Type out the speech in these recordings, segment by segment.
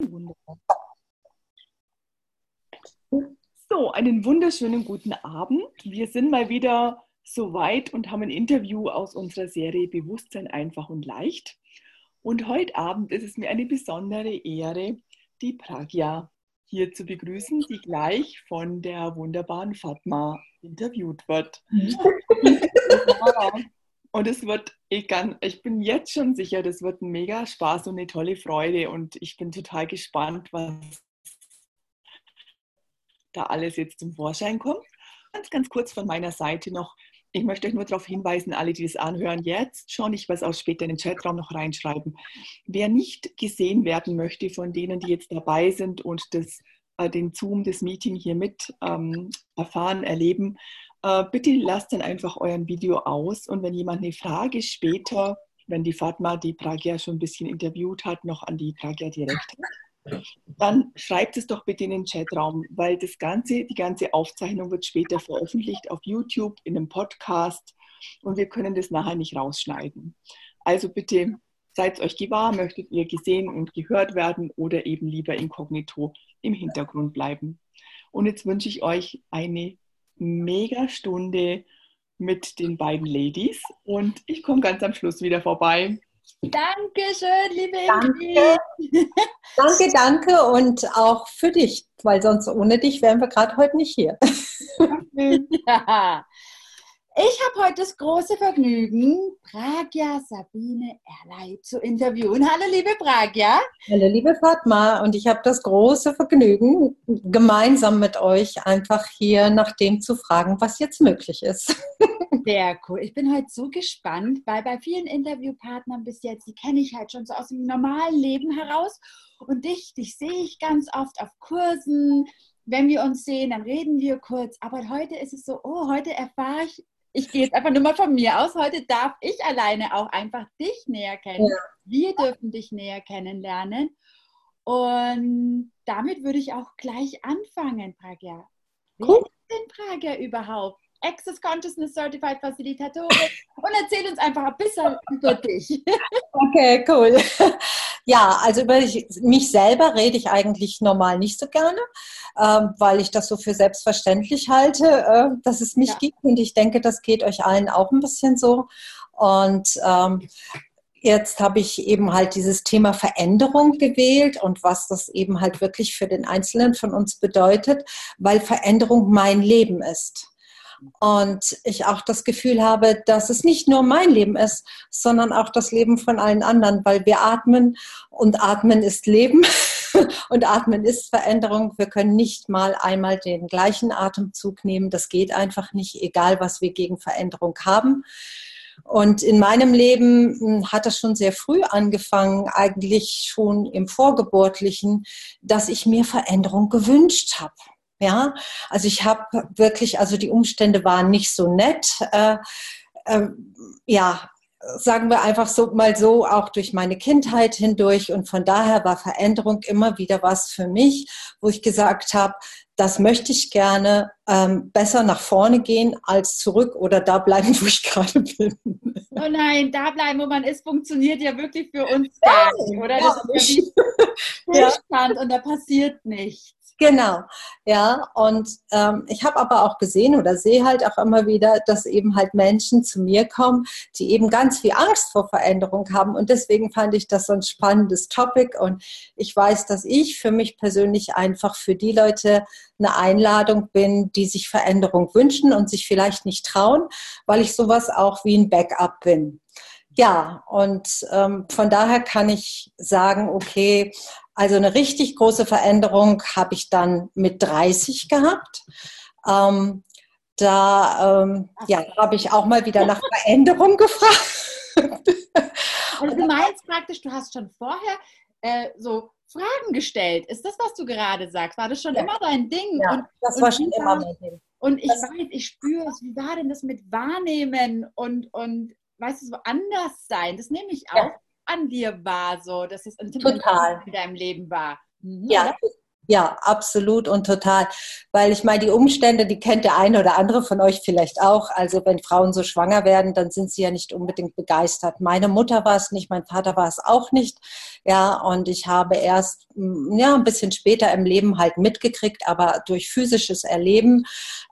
Wunderbar. So, einen wunderschönen guten Abend. Wir sind mal wieder soweit und haben ein Interview aus unserer Serie Bewusstsein einfach und leicht. Und heute Abend ist es mir eine besondere Ehre, die Pragya hier zu begrüßen, die gleich von der wunderbaren Fatma interviewt wird. Und es wird, ich, kann, ich bin jetzt schon sicher, das wird ein mega Spaß und eine tolle Freude. Und ich bin total gespannt, was da alles jetzt zum Vorschein kommt. Ganz, ganz kurz von meiner Seite noch. Ich möchte euch nur darauf hinweisen, alle, die das anhören, jetzt schon, ich es auch später in den Chatraum noch reinschreiben. Wer nicht gesehen werden möchte von denen, die jetzt dabei sind und das, äh, den Zoom, das Meeting hier mit ähm, erfahren, erleben, bitte lasst dann einfach euren Video aus und wenn jemand eine Frage später, wenn die Fatma die Pragya schon ein bisschen interviewt hat, noch an die Pragya direkt hat, dann schreibt es doch bitte in den Chatraum, weil das ganze, die ganze Aufzeichnung wird später veröffentlicht auf YouTube, in einem Podcast und wir können das nachher nicht rausschneiden. Also bitte seid euch gewahr, möchtet ihr gesehen und gehört werden oder eben lieber inkognito im Hintergrund bleiben. Und jetzt wünsche ich euch eine mega Stunde mit den beiden Ladies und ich komme ganz am Schluss wieder vorbei. Dankeschön, liebe danke. danke, danke und auch für dich, weil sonst ohne dich wären wir gerade heute nicht hier. ja. Ich habe heute das große Vergnügen, Pragya Sabine Erlei zu interviewen. Hallo, liebe Pragya. Hallo, liebe Fatma. Und ich habe das große Vergnügen, gemeinsam mit euch einfach hier nach dem zu fragen, was jetzt möglich ist. Sehr cool. Ich bin heute so gespannt, weil bei vielen Interviewpartnern bis jetzt, die kenne ich halt schon so aus dem normalen Leben heraus. Und dich, dich sehe ich ganz oft auf Kursen, wenn wir uns sehen, dann reden wir kurz. Aber heute ist es so, oh, heute erfahre ich ich gehe jetzt einfach nur mal von mir aus. Heute darf ich alleine auch einfach dich näher kennen. Ja. Wir dürfen dich näher kennenlernen. Und damit würde ich auch gleich anfangen, Pragya. Cool. Wer ist denn Pragya überhaupt? Access Consciousness Certified Facilitatorin und erzähl uns einfach ein bisschen über dich. Okay, cool. Ja, also über mich selber rede ich eigentlich normal nicht so gerne, ähm, weil ich das so für selbstverständlich halte, äh, dass es mich ja. gibt und ich denke, das geht euch allen auch ein bisschen so. Und ähm, Jetzt habe ich eben halt dieses Thema Veränderung gewählt und was das eben halt wirklich für den Einzelnen von uns bedeutet, weil Veränderung mein Leben ist. Und ich auch das Gefühl habe, dass es nicht nur mein Leben ist, sondern auch das Leben von allen anderen, weil wir atmen und atmen ist Leben und atmen ist Veränderung. Wir können nicht mal einmal den gleichen Atemzug nehmen. Das geht einfach nicht, egal was wir gegen Veränderung haben. Und in meinem Leben hm, hat das schon sehr früh angefangen, eigentlich schon im Vorgeburtlichen, dass ich mir Veränderung gewünscht habe. Ja, also ich habe wirklich, also die Umstände waren nicht so nett. Äh, äh, ja, sagen wir einfach so mal so, auch durch meine Kindheit hindurch. Und von daher war Veränderung immer wieder was für mich, wo ich gesagt habe, das möchte ich gerne ähm, besser nach vorne gehen als zurück oder da bleiben, wo ich gerade bin. Oh nein, da bleiben, wo man ist, funktioniert ja wirklich für uns gar nicht, oder? Das ist ja ja. und da passiert nichts. Genau, ja. Und ähm, ich habe aber auch gesehen oder sehe halt auch immer wieder, dass eben halt Menschen zu mir kommen, die eben ganz viel Angst vor Veränderung haben. Und deswegen fand ich das so ein spannendes Topic. Und ich weiß, dass ich für mich persönlich einfach für die Leute eine Einladung bin, die sich Veränderung wünschen und sich vielleicht nicht trauen, weil ich sowas auch wie ein Backup bin. Ja, und ähm, von daher kann ich sagen, okay, also eine richtig große Veränderung habe ich dann mit 30 gehabt. Ähm, da ähm, ja, habe ich auch mal wieder nach Veränderung gefragt. Also du meinst praktisch, du hast schon vorher äh, so Fragen gestellt. Ist das, was du gerade sagst? War das schon ja. immer dein Ding? Ja, und, das und war schon immer mein Ding. Und ich das weiß, ich spüre es. Wie war denn das mit Wahrnehmen und, und weißt du, so anders sein? Das nehme ich auch. Ja an dir war, so dass es Total. in deinem Leben war. Mhm. Ja, Ja, absolut und total. Weil ich meine, die Umstände, die kennt der eine oder andere von euch vielleicht auch. Also wenn Frauen so schwanger werden, dann sind sie ja nicht unbedingt begeistert. Meine Mutter war es nicht, mein Vater war es auch nicht. Ja, und ich habe erst mm, ja, ein bisschen später im Leben halt mitgekriegt, aber durch physisches Erleben,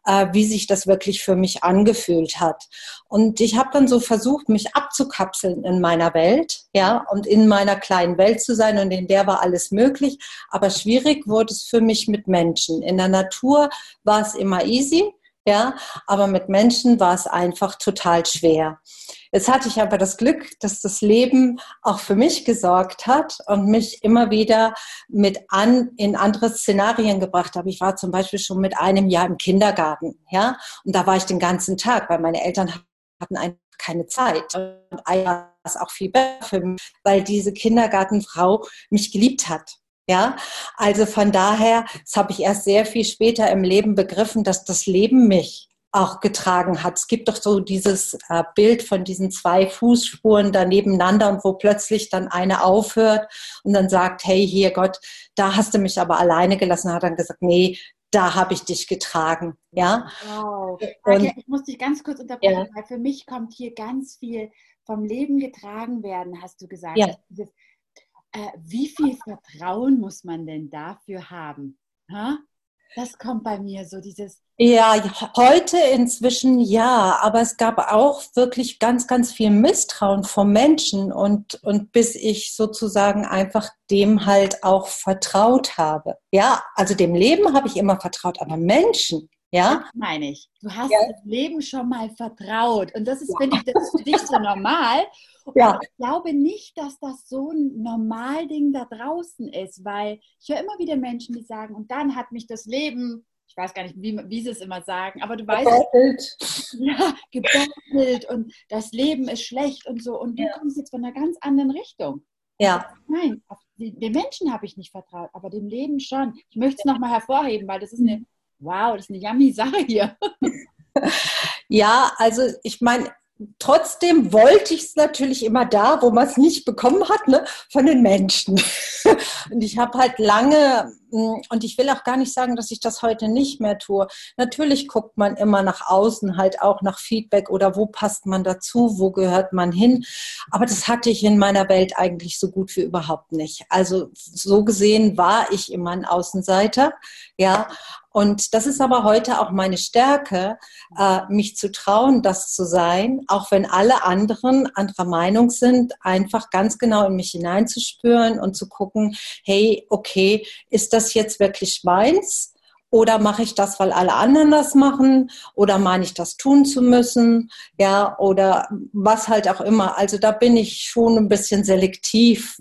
äh, wie sich das wirklich für mich angefühlt hat. Und ich habe dann so versucht, mich abzukapseln in meiner Welt, ja, und in meiner kleinen Welt zu sein und in der war alles möglich. Aber schwierig wurde es für mich mit Menschen. In der Natur war es immer easy, ja, aber mit Menschen war es einfach total schwer. Jetzt hatte ich aber das Glück, dass das Leben auch für mich gesorgt hat und mich immer wieder mit an, in andere Szenarien gebracht hat. Ich war zum Beispiel schon mit einem Jahr im Kindergarten, ja, und da war ich den ganzen Tag, weil meine Eltern hatten einfach keine Zeit. Und war es auch viel besser für mich, weil diese Kindergartenfrau mich geliebt hat. Ja, also von daher, das habe ich erst sehr viel später im Leben begriffen, dass das Leben mich auch getragen hat. Es gibt doch so dieses äh, Bild von diesen zwei Fußspuren da nebeneinander und wo plötzlich dann eine aufhört und dann sagt, hey, hier Gott, da hast du mich aber alleine gelassen, hat dann gesagt, nee, da habe ich dich getragen. Ja. Wow. Und, ich muss dich ganz kurz unterbrechen, ja. weil für mich kommt hier ganz viel vom Leben getragen werden, hast du gesagt. Ja. Dieses, äh, wie viel Vertrauen muss man denn dafür haben? Ha? Das kommt bei mir so dieses. Ja, heute inzwischen ja, aber es gab auch wirklich ganz, ganz viel Misstrauen vom Menschen und, und bis ich sozusagen einfach dem halt auch vertraut habe. Ja, also dem Leben habe ich immer vertraut, aber Menschen, ja? Das meine ich. Du hast ja. das Leben schon mal vertraut. Und das ist, ja. finde ich, das ist für dich so normal. Ja. ich glaube nicht, dass das so ein Normalding da draußen ist, weil ich höre immer wieder Menschen, die sagen, und dann hat mich das Leben, ich weiß gar nicht, wie, wie sie es immer sagen, aber du weißt, gebettelt. ja, gebettelt und das Leben ist schlecht und so. Und du ja. kommst jetzt von einer ganz anderen Richtung. Ja. Nein, den Menschen habe ich nicht vertraut, aber dem Leben schon. Ich möchte es nochmal hervorheben, weil das ist eine, wow, das ist eine yummy Sache hier. Ja, also ich meine, Trotzdem wollte ich es natürlich immer da, wo man es nicht bekommen hat, ne, von den Menschen. Und ich habe halt lange, mm, und ich will auch gar nicht sagen, dass ich das heute nicht mehr tue. Natürlich guckt man immer nach außen, halt auch nach Feedback oder wo passt man dazu, wo gehört man hin. Aber das hatte ich in meiner Welt eigentlich so gut wie überhaupt nicht. Also so gesehen war ich immer ein Außenseiter, ja. Und das ist aber heute auch meine Stärke, äh, mich zu trauen, das zu sein, auch wenn alle anderen anderer Meinung sind, einfach ganz genau in mich hineinzuspüren und zu gucken, hey, okay, ist das jetzt wirklich meins? Oder mache ich das, weil alle anderen das machen? Oder meine ich das tun zu müssen? Ja, oder was halt auch immer. Also da bin ich schon ein bisschen selektiv.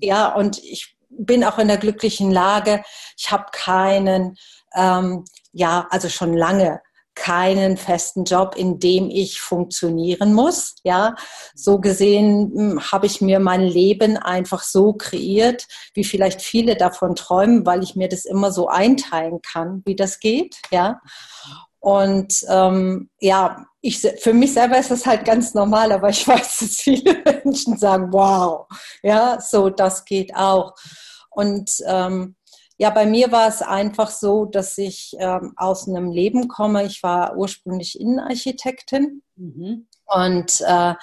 Ja, und ich bin auch in der glücklichen Lage. Ich habe keinen ähm, ja, also schon lange keinen festen Job, in dem ich funktionieren muss. Ja, so gesehen hm, habe ich mir mein Leben einfach so kreiert, wie vielleicht viele davon träumen, weil ich mir das immer so einteilen kann, wie das geht. Ja, und ähm, ja, ich, für mich selber ist das halt ganz normal, aber ich weiß, dass viele Menschen sagen, wow, ja, so das geht auch. Und ähm, ja, bei mir war es einfach so, dass ich ähm, aus einem Leben komme. Ich war ursprünglich Innenarchitektin. Mhm. Und äh,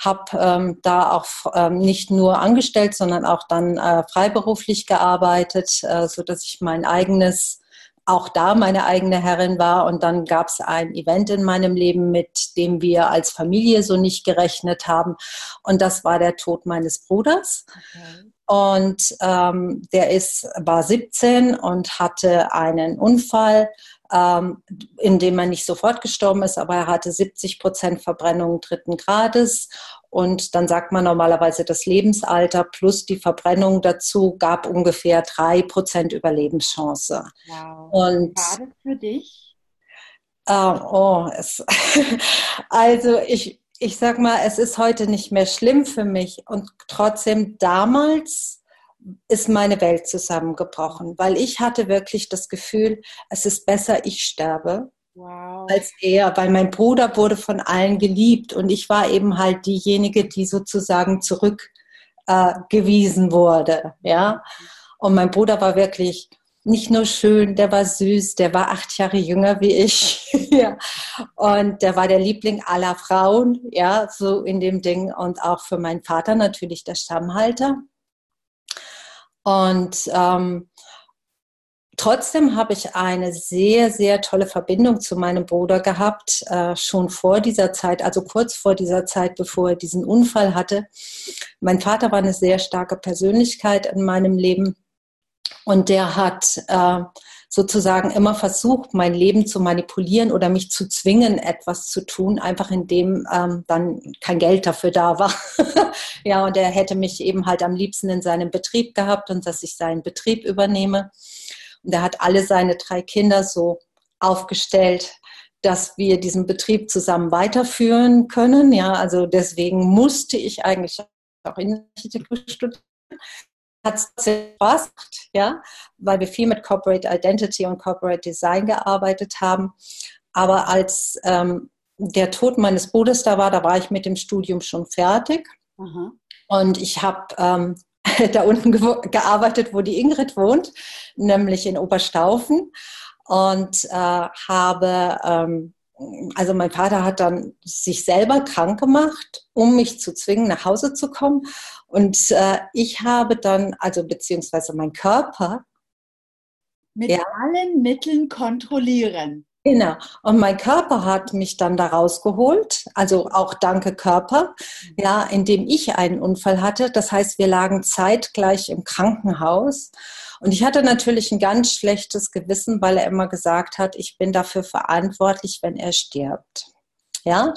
habe ähm, da auch ähm, nicht nur angestellt, sondern auch dann äh, freiberuflich gearbeitet, äh, so dass ich mein eigenes auch da meine eigene Herrin war. Und dann gab es ein Event in meinem Leben, mit dem wir als Familie so nicht gerechnet haben. Und das war der Tod meines Bruders. Okay. Und ähm, der ist, war 17 und hatte einen Unfall, ähm, in dem er nicht sofort gestorben ist, aber er hatte 70 Prozent Verbrennung dritten Grades. Und dann sagt man normalerweise, das Lebensalter plus die Verbrennung dazu gab ungefähr drei Prozent Überlebenschance. Wow. Und Gerade für dich? Äh, oh, es, also ich, ich sag mal, es ist heute nicht mehr schlimm für mich und trotzdem damals ist meine Welt zusammengebrochen, weil ich hatte wirklich das Gefühl, es ist besser, ich sterbe. Wow. als er, weil mein Bruder wurde von allen geliebt und ich war eben halt diejenige, die sozusagen zurückgewiesen äh, wurde, ja. Und mein Bruder war wirklich nicht nur schön, der war süß, der war acht Jahre jünger wie ich. ja. Und der war der Liebling aller Frauen, ja, so in dem Ding. Und auch für meinen Vater natürlich der Stammhalter. Und ähm, trotzdem habe ich eine sehr, sehr tolle Verbindung zu meinem Bruder gehabt, äh, schon vor dieser Zeit, also kurz vor dieser Zeit, bevor er diesen Unfall hatte. Mein Vater war eine sehr starke Persönlichkeit in meinem Leben und der hat äh, sozusagen immer versucht, mein Leben zu manipulieren oder mich zu zwingen, etwas zu tun, einfach indem ähm, dann kein Geld dafür da war. ja, und er hätte mich eben halt am liebsten in seinem Betrieb gehabt und dass ich seinen Betrieb übernehme. Und er hat alle seine drei Kinder so aufgestellt, dass wir diesen Betrieb zusammen weiterführen können. Ja, also deswegen musste ich eigentlich auch in Architektur studieren hat es Spaß gemacht, ja, weil wir viel mit Corporate Identity und Corporate Design gearbeitet haben. Aber als ähm, der Tod meines Bruders da war, da war ich mit dem Studium schon fertig. Aha. Und ich habe ähm, da unten ge gearbeitet, wo die Ingrid wohnt, nämlich in Oberstaufen. Und äh, habe ähm, also mein Vater hat dann sich selber krank gemacht, um mich zu zwingen, nach Hause zu kommen. Und äh, ich habe dann, also beziehungsweise mein Körper. Mit ja, allen Mitteln kontrollieren. Genau. Und mein Körper hat mich dann da rausgeholt, also auch danke Körper, ja, indem ich einen Unfall hatte. Das heißt, wir lagen zeitgleich im Krankenhaus. Und ich hatte natürlich ein ganz schlechtes Gewissen, weil er immer gesagt hat, ich bin dafür verantwortlich, wenn er stirbt. Ja.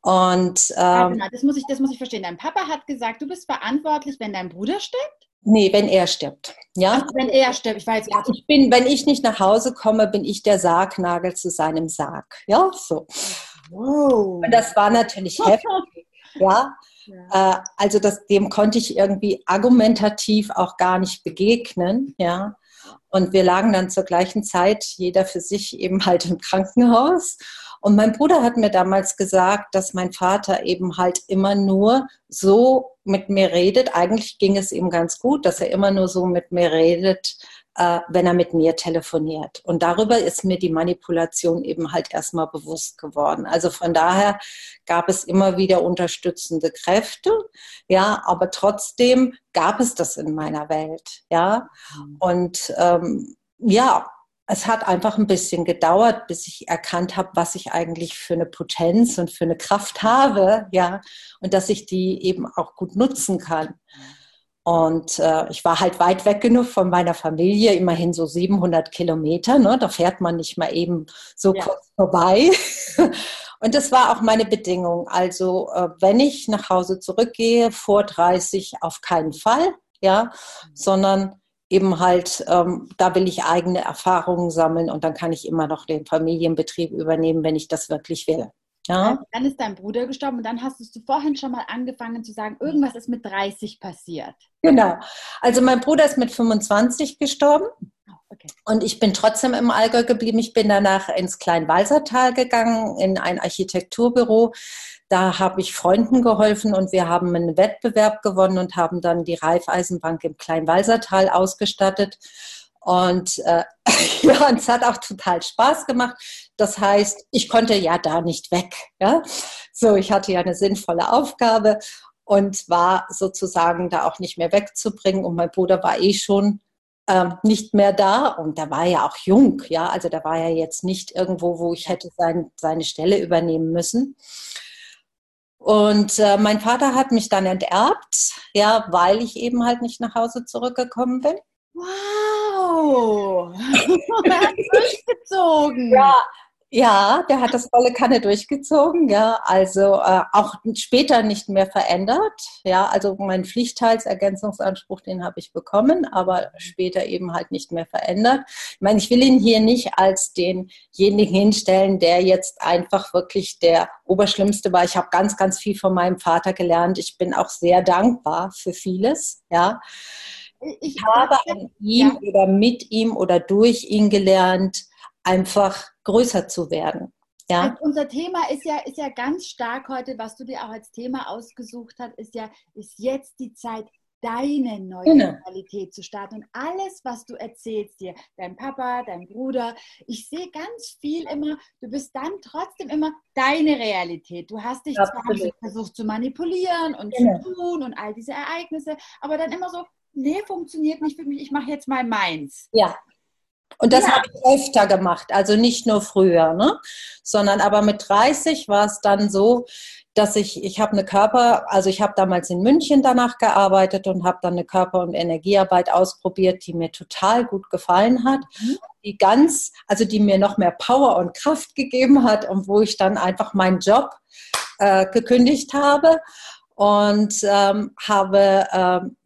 Und ähm, ja, das muss ich, das muss ich verstehen. Dein Papa hat gesagt, du bist verantwortlich, wenn dein Bruder stirbt. Nee, wenn er stirbt. Ja? Ach, wenn er stirbt, ich weiß ja, ich bin, wenn ich nicht nach Hause komme, bin ich der Sargnagel zu seinem Sarg. Ja, so. Wow. Und das war natürlich heftig. ja. Ja. Äh, also das, dem konnte ich irgendwie argumentativ auch gar nicht begegnen, ja. Und wir lagen dann zur gleichen Zeit, jeder für sich eben halt im Krankenhaus. Und mein Bruder hat mir damals gesagt, dass mein Vater eben halt immer nur so mit mir redet. Eigentlich ging es ihm ganz gut, dass er immer nur so mit mir redet, äh, wenn er mit mir telefoniert. Und darüber ist mir die Manipulation eben halt erstmal bewusst geworden. Also von daher gab es immer wieder unterstützende Kräfte, ja, aber trotzdem gab es das in meiner Welt, ja. Mhm. Und ähm, ja, es hat einfach ein bisschen gedauert, bis ich erkannt habe, was ich eigentlich für eine Potenz und für eine Kraft habe, ja, und dass ich die eben auch gut nutzen kann. Und äh, ich war halt weit weg genug von meiner Familie, immerhin so 700 Kilometer. Ne? Da fährt man nicht mal eben so ja. kurz vorbei. Und das war auch meine Bedingung. Also äh, wenn ich nach Hause zurückgehe, vor 30 auf keinen Fall, ja, mhm. sondern eben halt, ähm, da will ich eigene Erfahrungen sammeln und dann kann ich immer noch den Familienbetrieb übernehmen, wenn ich das wirklich will. Ja. Dann ist dein Bruder gestorben und dann hast du vorhin schon mal angefangen zu sagen, irgendwas ist mit 30 passiert. Genau. Also mein Bruder ist mit 25 gestorben. Oh, okay. Und ich bin trotzdem im Allgäu geblieben. Ich bin danach ins Kleinwalsertal gegangen, in ein Architekturbüro. Da habe ich Freunden geholfen und wir haben einen Wettbewerb gewonnen und haben dann die Raiffeisenbank im Kleinwalsertal ausgestattet. Und äh, ja, und es hat auch total Spaß gemacht. Das heißt, ich konnte ja da nicht weg. Ja? So, ich hatte ja eine sinnvolle Aufgabe und war sozusagen da auch nicht mehr wegzubringen. Und mein Bruder war eh schon ähm, nicht mehr da und da war ja auch jung, ja, also da war ja jetzt nicht irgendwo, wo ich hätte sein, seine Stelle übernehmen müssen. Und äh, mein Vater hat mich dann enterbt, ja, weil ich eben halt nicht nach Hause zurückgekommen bin. Wow! Er hat durchgezogen. Ja, ja, der hat das volle Kanne durchgezogen, ja, also äh, auch später nicht mehr verändert. Ja, also meinen Pflichtteilsergänzungsanspruch, den habe ich bekommen, aber später eben halt nicht mehr verändert. Ich meine, ich will ihn hier nicht als denjenigen hinstellen, der jetzt einfach wirklich der Oberschlimmste war. Ich habe ganz, ganz viel von meinem Vater gelernt. Ich bin auch sehr dankbar für vieles, ja. Ich, habe an ihm ja. oder mit ihm oder durch ihn gelernt, einfach größer zu werden. Ja. Also unser Thema ist ja, ist ja ganz stark heute, was du dir auch als Thema ausgesucht hast, ist ja, ist jetzt die Zeit deine neue genau. Realität zu starten. Und alles, was du erzählst dir, dein Papa, dein Bruder, ich sehe ganz viel immer, du bist dann trotzdem immer deine Realität. Du hast dich Absolut. zwar versucht zu manipulieren und genau. zu tun und all diese Ereignisse, aber dann immer so, nee, funktioniert nicht für mich, ich mache jetzt mal meins. Ja, und das ja. habe ich öfter gemacht, also nicht nur früher, ne? sondern aber mit 30 war es dann so, dass ich, ich habe eine Körper, also ich habe damals in München danach gearbeitet und habe dann eine Körper- und Energiearbeit ausprobiert, die mir total gut gefallen hat, mhm. die ganz, also die mir noch mehr Power und Kraft gegeben hat und wo ich dann einfach meinen Job äh, gekündigt habe und ähm, habe ähm,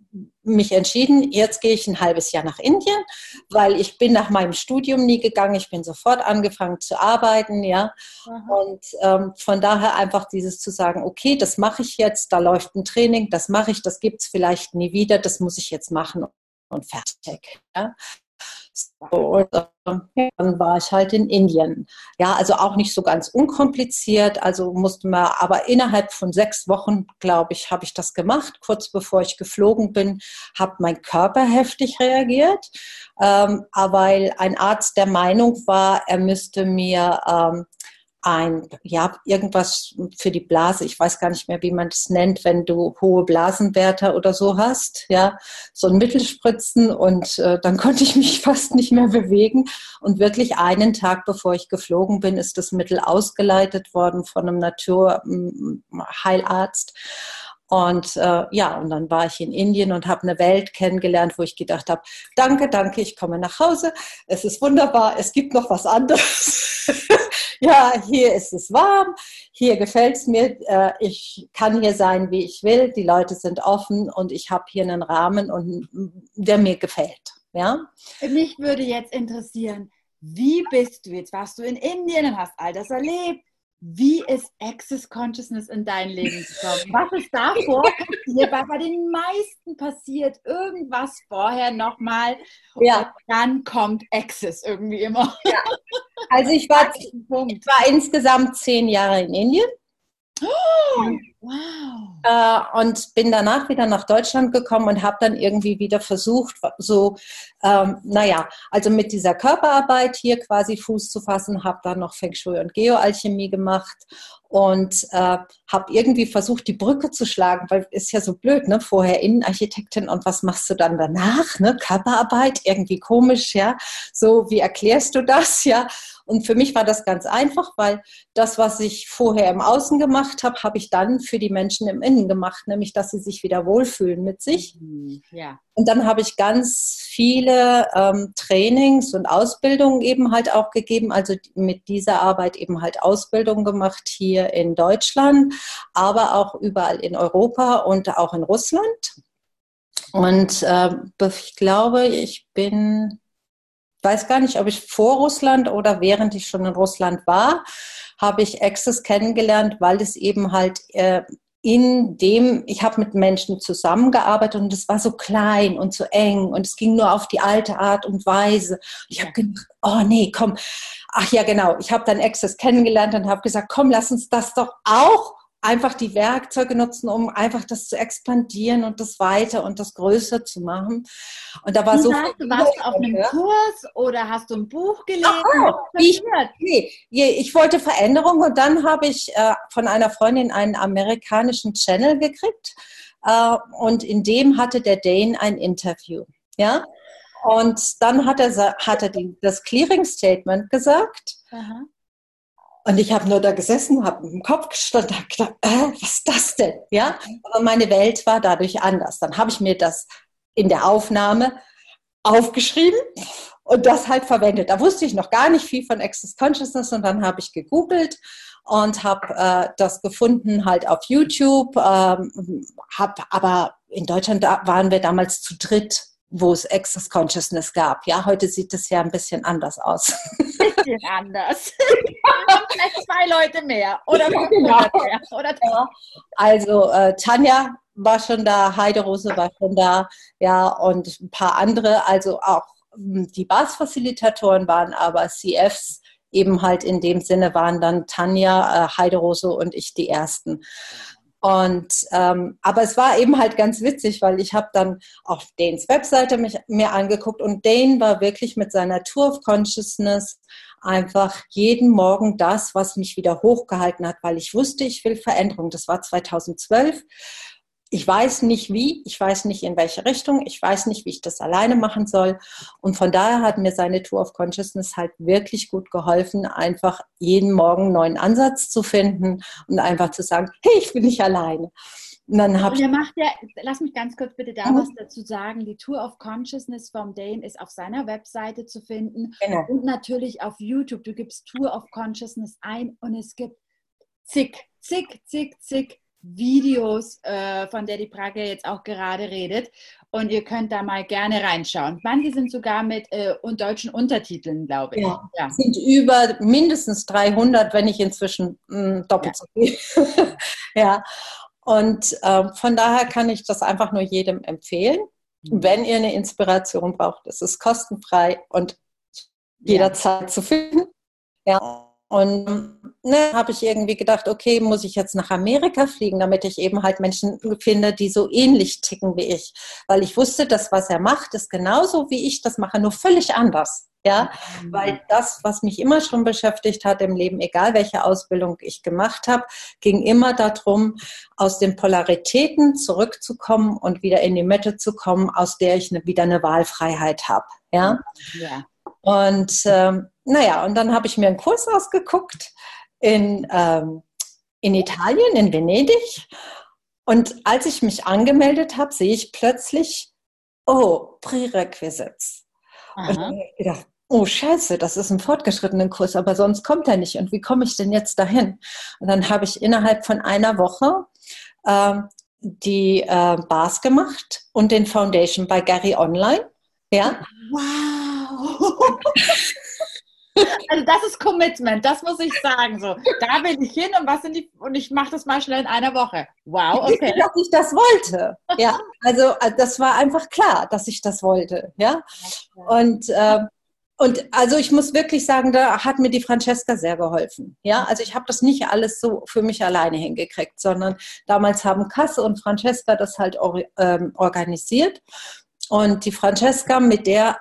mich entschieden, jetzt gehe ich ein halbes Jahr nach Indien, weil ich bin nach meinem Studium nie gegangen. Ich bin sofort angefangen zu arbeiten, ja. Aha. Und ähm, von daher einfach dieses zu sagen, okay, das mache ich jetzt, da läuft ein Training, das mache ich, das gibt es vielleicht nie wieder, das muss ich jetzt machen und fertig. Ja? Und äh, dann war ich halt in Indien. Ja, also auch nicht so ganz unkompliziert. Also musste man, aber innerhalb von sechs Wochen, glaube ich, habe ich das gemacht. Kurz bevor ich geflogen bin, hat mein Körper heftig reagiert, ähm, weil ein Arzt der Meinung war, er müsste mir ähm, ein, ja, irgendwas für die Blase. Ich weiß gar nicht mehr, wie man das nennt, wenn du hohe Blasenwerte oder so hast, ja, so ein Mittelspritzen und äh, dann konnte ich mich fast nicht mehr bewegen. Und wirklich einen Tag bevor ich geflogen bin, ist das Mittel ausgeleitet worden von einem Naturheilarzt. Und äh, ja, und dann war ich in Indien und habe eine Welt kennengelernt, wo ich gedacht habe, danke, danke, ich komme nach Hause, es ist wunderbar, es gibt noch was anderes. ja, hier ist es warm, hier gefällt es mir, äh, ich kann hier sein, wie ich will, die Leute sind offen und ich habe hier einen Rahmen, und, der mir gefällt. Ja? Mich würde jetzt interessieren, wie bist du? Jetzt warst du in Indien und hast all das erlebt wie ist Access Consciousness in dein Leben gekommen? Was ist davor passiert? Weil bei den meisten passiert irgendwas vorher nochmal ja. und dann kommt Access irgendwie immer. Ja. Also ich war, ich war insgesamt zehn Jahre in Indien. Oh, wow. Äh, und bin danach wieder nach Deutschland gekommen und habe dann irgendwie wieder versucht, so, ähm, naja, also mit dieser Körperarbeit hier quasi Fuß zu fassen, habe dann noch Feng Shui und Geoalchemie gemacht und äh, habe irgendwie versucht, die Brücke zu schlagen, weil ist ja so blöd, ne? Vorher Innenarchitektin und was machst du dann danach? Ne? Körperarbeit, irgendwie komisch, ja. So, wie erklärst du das, ja? Und für mich war das ganz einfach, weil das, was ich vorher im Außen gemacht habe, habe ich dann für die Menschen im Innen gemacht, nämlich dass sie sich wieder wohlfühlen mit sich. Mhm, ja. Und dann habe ich ganz viele ähm, Trainings und Ausbildungen eben halt auch gegeben, also mit dieser Arbeit eben halt Ausbildung gemacht hier in Deutschland, aber auch überall in Europa und auch in Russland. Und äh, ich glaube, ich bin weiß gar nicht, ob ich vor Russland oder während ich schon in Russland war, habe ich Access kennengelernt, weil es eben halt äh, in dem, ich habe mit Menschen zusammengearbeitet und es war so klein und so eng und es ging nur auf die alte Art und Weise. Und ich habe gedacht, oh nee, komm, ach ja genau, ich habe dann Access kennengelernt und habe gesagt, komm, lass uns das doch auch einfach die Werkzeuge nutzen, um einfach das zu expandieren und das weiter und das größer zu machen. Und da war so. Warst du, warst auf einem Kurs oder hast du ein Buch gelesen? Oh, ich, nee, ich wollte Veränderung und dann habe ich äh, von einer Freundin einen amerikanischen Channel gekriegt äh, und in dem hatte der Dane ein Interview. Ja. Und dann hat er, hat er die, das Clearing Statement gesagt. Aha. Und ich habe nur da gesessen, habe im Kopf gestanden, habe gedacht, äh, was ist das denn? Ja, aber meine Welt war dadurch anders. Dann habe ich mir das in der Aufnahme aufgeschrieben und das halt verwendet. Da wusste ich noch gar nicht viel von Access Consciousness und dann habe ich gegoogelt und habe äh, das gefunden halt auf YouTube. Ähm, hab, aber in Deutschland waren wir damals zu dritt wo es Access Consciousness gab. Ja, heute sieht es ja ein bisschen anders aus. Ein bisschen anders. Vielleicht zwei Leute mehr oder ja, genau. mehr. Oder ja. Also äh, Tanja war schon da, Heiderose war schon da, ja, und ein paar andere. Also auch hm, die BAS-Facilitatoren waren aber CFs eben halt in dem Sinne waren dann Tanja, äh, Heiderose und ich die ersten. Und ähm, aber es war eben halt ganz witzig, weil ich habe dann auf Danes Webseite mich, mir angeguckt und Dane war wirklich mit seiner Tour of Consciousness einfach jeden Morgen das, was mich wieder hochgehalten hat, weil ich wusste, ich will Veränderung. Das war 2012 ich weiß nicht wie, ich weiß nicht in welche Richtung, ich weiß nicht, wie ich das alleine machen soll. Und von daher hat mir seine Tour of Consciousness halt wirklich gut geholfen, einfach jeden Morgen einen neuen Ansatz zu finden und einfach zu sagen, hey, ich bin nicht alleine. Und dann hab und macht ja, lass mich ganz kurz bitte da mhm. was dazu sagen. Die Tour of Consciousness vom Dane ist auf seiner Webseite zu finden genau. und natürlich auf YouTube. Du gibst Tour of Consciousness ein und es gibt zig, zig, zig, zig Videos, äh, von der die Prager jetzt auch gerade redet. Und ihr könnt da mal gerne reinschauen. Manche sind sogar mit äh, deutschen Untertiteln, glaube ich. Ja, ja. sind über mindestens 300, wenn nicht inzwischen mh, hm, doppelt so viel. ja, und äh, von daher kann ich das einfach nur jedem empfehlen. Mhm. Wenn ihr eine Inspiration braucht, es ist kostenfrei und jederzeit ja. zu finden. Ja. Und ne, habe ich irgendwie gedacht, okay, muss ich jetzt nach Amerika fliegen, damit ich eben halt Menschen finde, die so ähnlich ticken wie ich. Weil ich wusste, das, was er macht, ist genauso wie ich das mache, nur völlig anders. Ja, mhm. weil das, was mich immer schon beschäftigt hat im Leben, egal welche Ausbildung ich gemacht habe, ging immer darum, aus den Polaritäten zurückzukommen und wieder in die Mitte zu kommen, aus der ich ne, wieder eine Wahlfreiheit habe. Ja? ja. Und ähm, naja, und dann habe ich mir einen Kurs ausgeguckt in, ähm, in Italien, in Venedig. Und als ich mich angemeldet habe, sehe ich plötzlich, oh, Prerequisites. Aha. Und dann ich gedacht, oh Scheiße, das ist ein fortgeschrittenen Kurs, aber sonst kommt er nicht. Und wie komme ich denn jetzt dahin? Und dann habe ich innerhalb von einer Woche äh, die äh, Bars gemacht und den Foundation bei Gary Online. Ja. Wow. Also das ist Commitment, das muss ich sagen. So, da bin ich hin und was sind die und ich mache das mal schnell in einer Woche. Wow, okay. Dass ich das wollte. Ja, also äh, das war einfach klar, dass ich das wollte. Ja, und äh, und also ich muss wirklich sagen, da hat mir die Francesca sehr geholfen. Ja, also ich habe das nicht alles so für mich alleine hingekriegt, sondern damals haben Kasse und Francesca das halt or ähm, organisiert. Und die Francesca, mit der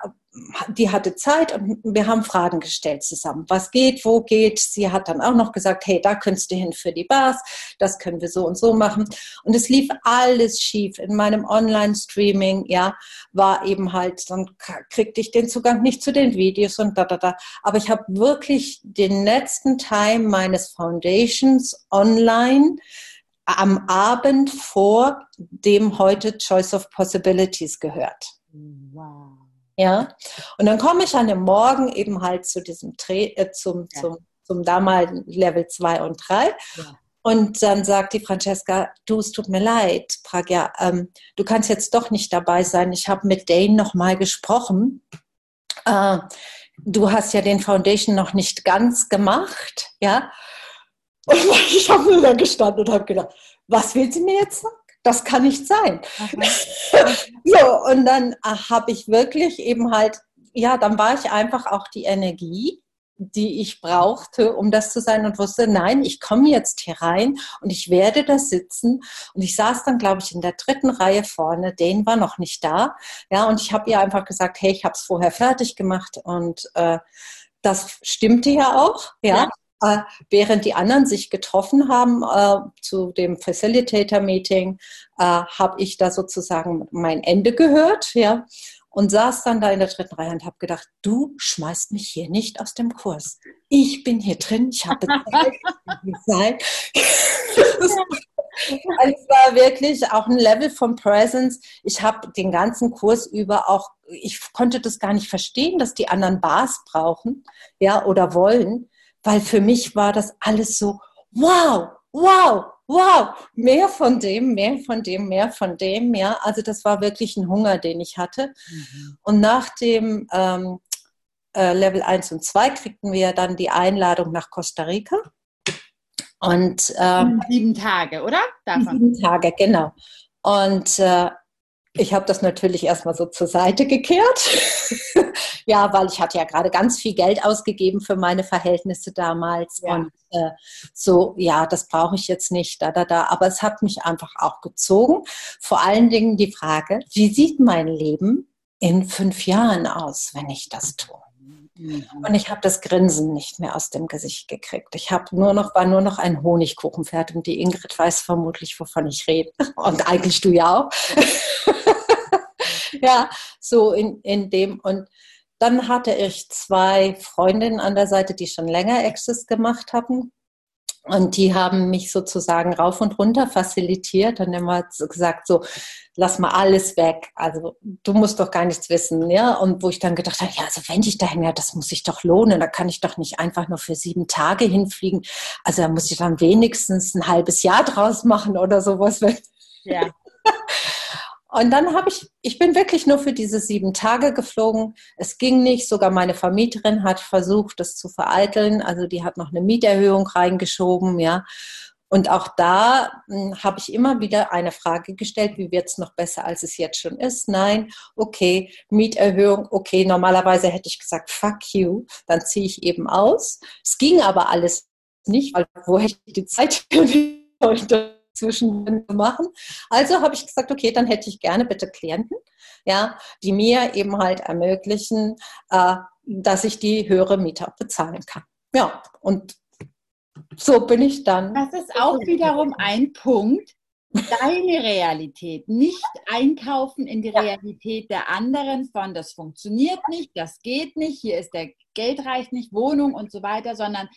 die hatte Zeit und wir haben Fragen gestellt zusammen. Was geht, wo geht? Sie hat dann auch noch gesagt, hey, da könntest du hin für die Bars, das können wir so und so machen. Und es lief alles schief. In meinem Online-Streaming, ja, war eben halt, dann kriegte ich den Zugang nicht zu den Videos und da, da, da. Aber ich habe wirklich den letzten Teil meines Foundations online am Abend vor dem heute Choice of Possibilities gehört. Wow. Ja, und dann komme ich an dem Morgen eben halt zu diesem Dreh, äh, zum, ja. zum, zum damaligen Level 2 und 3. Ja. Und dann sagt die Francesca, du, es tut mir leid, Pragya, ähm, du kannst jetzt doch nicht dabei sein. Ich habe mit Dane nochmal gesprochen. Äh, du hast ja den Foundation noch nicht ganz gemacht, ja. Und ich habe nur da gestanden und habe gedacht, was will sie mir jetzt sagen? Das kann nicht sein. so, und dann äh, habe ich wirklich eben halt, ja, dann war ich einfach auch die Energie, die ich brauchte, um das zu sein und wusste, nein, ich komme jetzt hier rein und ich werde da sitzen. Und ich saß dann, glaube ich, in der dritten Reihe vorne. Den war noch nicht da. Ja, und ich habe ihr einfach gesagt, hey, ich habe es vorher fertig gemacht und äh, das stimmte ja auch. Ja. ja. Äh, während die anderen sich getroffen haben äh, zu dem Facilitator-Meeting, äh, habe ich da sozusagen mein Ende gehört, ja, und saß dann da in der dritten Reihe und habe gedacht, du schmeißt mich hier nicht aus dem Kurs. Ich bin hier drin, ich habe Zeit. Es war wirklich auch ein Level von Presence. Ich habe den ganzen Kurs über auch, ich konnte das gar nicht verstehen, dass die anderen Bars brauchen, ja, oder wollen weil für mich war das alles so, wow, wow, wow, mehr von dem, mehr von dem, mehr von dem, ja. Also das war wirklich ein Hunger, den ich hatte. Mhm. Und nach dem ähm, äh, Level 1 und 2 kriegten wir dann die Einladung nach Costa Rica. Und ähm, sieben Tage, oder? Davon. Sieben Tage, genau. Und äh, Ich habe das natürlich erstmal so zur Seite gekehrt. ja, weil ich hatte ja gerade ganz viel Geld ausgegeben für meine Verhältnisse damals. Ja. Und äh, so, ja, das brauche ich jetzt nicht, da, da, da. Aber es hat mich einfach auch gezogen. Vor allen Dingen die Frage, wie sieht mein Leben in fünf Jahren aus, wenn ich das tue? Mhm. Und ich habe das Grinsen nicht mehr aus dem Gesicht gekriegt. Ich habe nur noch, war nur noch ein Honigkuchenpferd und die Ingrid weiß vermutlich, wovon ich rede. Und eigentlich du ja auch. ja, so in, in dem. Und dann hatte ich zwei Freundinnen an der Seite, die schon länger Access gemacht hatten. Und die haben mich sozusagen rauf und runter facilitiert und immer gesagt, so, lass mal alles weg. Also du musst doch gar nichts wissen, ja. Und wo ich dann gedacht habe, ja, also wenn ich da hänge, das muss sich doch lohnen. Da kann ich doch nicht einfach nur für sieben Tage hinfliegen. Also da muss ich dann wenigstens ein halbes Jahr draus machen oder sowas. Ja. Und dann habe ich, ich bin wirklich nur für diese sieben Tage geflogen. Es ging nicht. Sogar meine Vermieterin hat versucht, das zu vereiteln. Also die hat noch eine Mieterhöhung reingeschoben, ja. Und auch da hm, habe ich immer wieder eine Frage gestellt, wie wird es noch besser, als es jetzt schon ist? Nein, okay, Mieterhöhung, okay, normalerweise hätte ich gesagt, fuck you, dann ziehe ich eben aus. Es ging aber alles nicht, weil wo hätte ich die Zeit zwischen machen. Also habe ich gesagt, okay, dann hätte ich gerne bitte Klienten, ja, die mir eben halt ermöglichen, äh, dass ich die höhere Miete bezahlen kann. Ja, und so bin ich dann. Das ist auch wiederum ein Punkt. Deine Realität, nicht einkaufen in die Realität der anderen von das funktioniert nicht, das geht nicht, hier ist der Geld reicht nicht, Wohnung und so weiter, sondern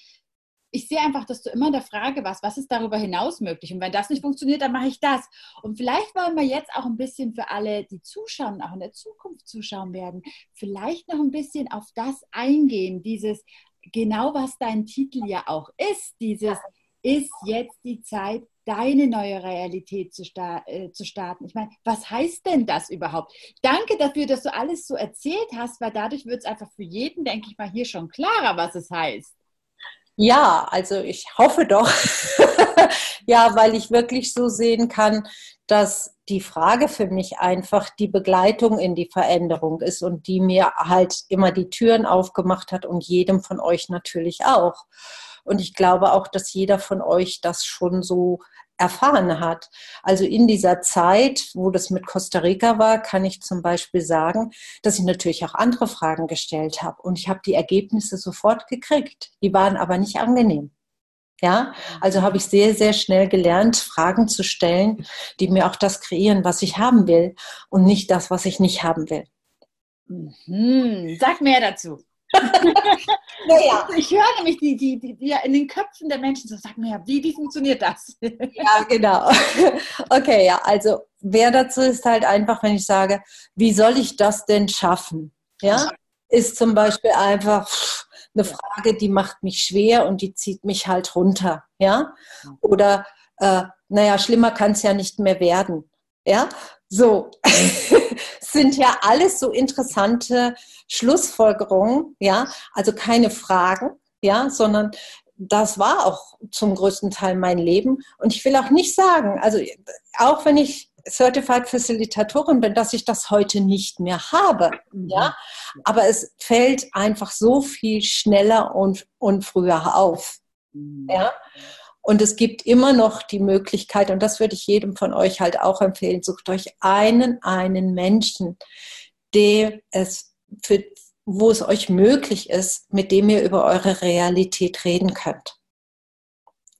ich sehe einfach, dass du immer in der Frage warst, was ist darüber hinaus möglich? Und wenn das nicht funktioniert, dann mache ich das. Und vielleicht wollen wir jetzt auch ein bisschen für alle, die zuschauen, auch in der Zukunft zuschauen werden, vielleicht noch ein bisschen auf das eingehen, dieses genau, was dein Titel ja auch ist, dieses ist jetzt die Zeit, deine neue Realität zu, sta äh, zu, starten. Ich meine, was heißt denn das überhaupt? Danke dafür, dass du alles so erzählt hast, weil dadurch wird es einfach für jeden, denke ich mal, hier schon klarer, was es heißt. Ja, also ich hoffe doch. ja, weil ich wirklich so sehen kann, dass die Frage für mich einfach die Begleitung in die Veränderung ist und die mir halt immer die Türen aufgemacht hat und jedem von euch natürlich auch. Und ich glaube auch, dass jeder von euch das schon so erfahren hat. Also in dieser Zeit, wo das mit Costa Rica war, kann ich zum Beispiel sagen, dass ich natürlich auch andere Fragen gestellt habe und ich habe die Ergebnisse sofort gekriegt. Die waren aber nicht angenehm. Ja, also habe ich sehr, sehr schnell gelernt, Fragen zu stellen, die mir auch das kreieren, was ich haben will und nicht das, was ich nicht haben will. Mhm. Sag mehr dazu naja. Ich höre nämlich die, die, die, die, in den Köpfen der Menschen so, sag mir, wie, wie funktioniert das? ja, genau. Okay, ja, also wer dazu ist halt einfach, wenn ich sage, wie soll ich das denn schaffen? Ja, ist zum Beispiel einfach eine Frage, die macht mich schwer und die zieht mich halt runter. Ja, oder äh, naja, schlimmer kann es ja nicht mehr werden. Ja, so sind ja alles so interessante Schlussfolgerungen, ja, also keine Fragen, ja, sondern das war auch zum größten Teil mein Leben. Und ich will auch nicht sagen, also auch wenn ich Certified Facilitatorin bin, dass ich das heute nicht mehr habe. Mhm. Ja, aber es fällt einfach so viel schneller und, und früher auf. Mhm. Ja, und es gibt immer noch die Möglichkeit, und das würde ich jedem von euch halt auch empfehlen, sucht euch einen, einen Menschen, der es für, wo es euch möglich ist, mit dem ihr über eure Realität reden könnt.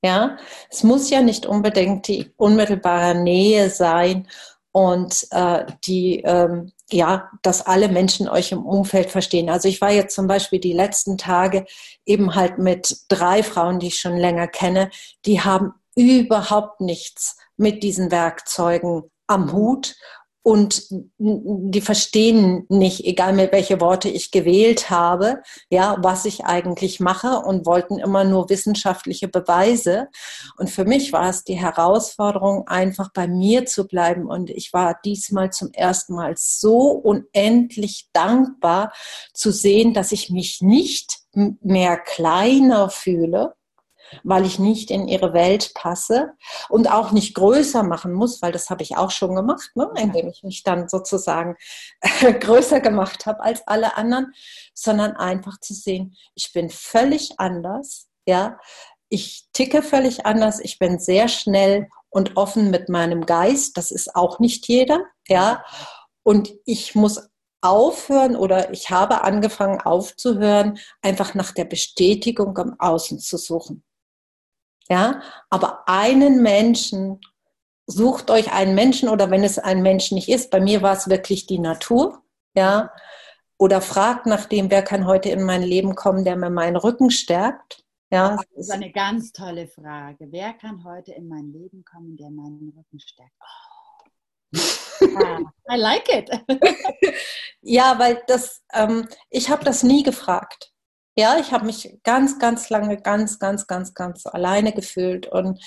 Ja, es muss ja nicht unbedingt die unmittelbare Nähe sein und äh, die ähm, ja, dass alle Menschen euch im Umfeld verstehen. Also ich war jetzt zum Beispiel die letzten Tage eben halt mit drei Frauen, die ich schon länger kenne, die haben überhaupt nichts mit diesen Werkzeugen am Hut und die verstehen nicht, egal mit welche Worte ich gewählt habe, ja, was ich eigentlich mache und wollten immer nur wissenschaftliche Beweise. Und für mich war es die Herausforderung, einfach bei mir zu bleiben. Und ich war diesmal zum ersten Mal so unendlich dankbar zu sehen, dass ich mich nicht mehr kleiner fühle, weil ich nicht in ihre Welt passe und auch nicht größer machen muss, weil das habe ich auch schon gemacht, ne? indem ich mich dann sozusagen größer gemacht habe als alle anderen, sondern einfach zu sehen, ich bin völlig anders, ja, ich ticke völlig anders, ich bin sehr schnell und offen mit meinem Geist, das ist auch nicht jeder, ja, und ich muss aufhören oder ich habe angefangen aufzuhören, einfach nach der Bestätigung im Außen zu suchen. Ja, aber einen Menschen, sucht euch einen Menschen oder wenn es ein Mensch nicht ist, bei mir war es wirklich die Natur, ja, oder fragt nach dem, wer kann heute in mein Leben kommen, der mir meinen Rücken stärkt. Ja, das ist eine ganz tolle Frage. Wer kann heute in mein Leben kommen, der meinen Rücken stärkt? Oh. Ah, I like it. ja, weil das, ähm, ich habe das nie gefragt. Ja, ich habe mich ganz, ganz lange ganz, ganz, ganz, ganz alleine gefühlt und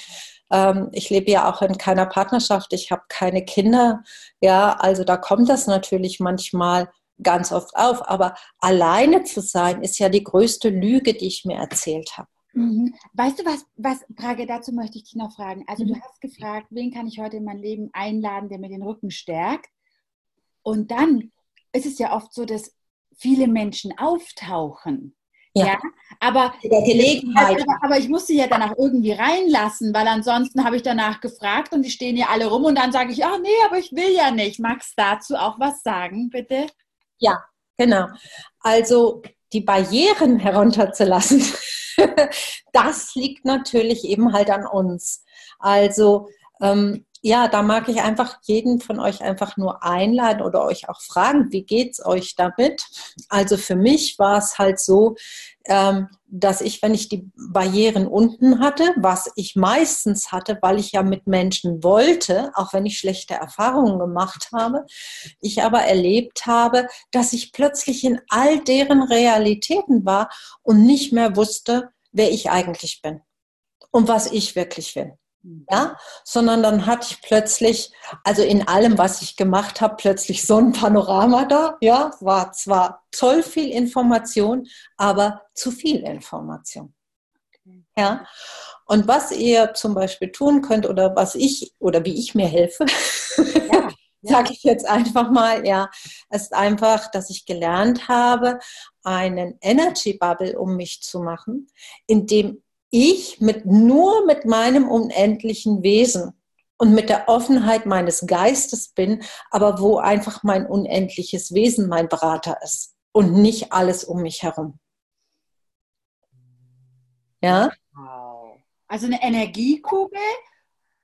ähm, ich lebe ja auch in keiner Partnerschaft. Ich habe keine Kinder. Ja, also da kommt das natürlich manchmal ganz oft auf. Aber alleine zu sein ist ja die größte Lüge, die ich mir erzählt habe. Mhm. Weißt du was, was, Frage, dazu möchte ich dich noch fragen. Also du mhm. hast gefragt, wen kann ich heute in mein Leben einladen, der mir den Rücken stärkt? Und dann ist es ja oft so, dass viele Menschen auftauchen. Ja. ja. aber, Gelegenheit. Aber, aber, ich muss sie ja danach irgendwie reinlassen, weil ansonsten habe ich danach gefragt und die stehen ja alle rum und dann sage ich, ach nee, aber ich will ja nicht. Magst du dazu auch was sagen, bitte? Ja, genau. Also die Barrieren herunterzulassen, das liegt natürlich eben halt an uns. Also ähm, ja, da mag ich einfach jeden von euch einfach nur einladen oder euch auch fragen, wie geht's euch damit? Also für mich war es halt so, ähm, dass ich, wenn ich die Barrieren unten hatte, was ich meistens hatte, weil ich ja mit Menschen wollte, auch wenn ich schlechte Erfahrungen gemacht habe, ich aber erlebt habe, dass ich plötzlich in all deren Realitäten war und nicht mehr wusste, wer ich eigentlich bin und was ich wirklich will ja, sondern dann hatte ich plötzlich, also in allem, was ich gemacht habe, plötzlich so ein Panorama da, ja, war zwar toll viel Information, aber zu viel Information. Ja, und was ihr zum Beispiel tun könnt oder was ich oder wie ich mir helfe, ja, ja. sage ich jetzt einfach mal, ja, ist einfach, dass ich gelernt habe, einen Energy Bubble um mich zu machen, in dem ich mit nur mit meinem unendlichen Wesen und mit der Offenheit meines Geistes bin, aber wo einfach mein unendliches Wesen mein Berater ist und nicht alles um mich herum. Ja? Also eine Energiekugel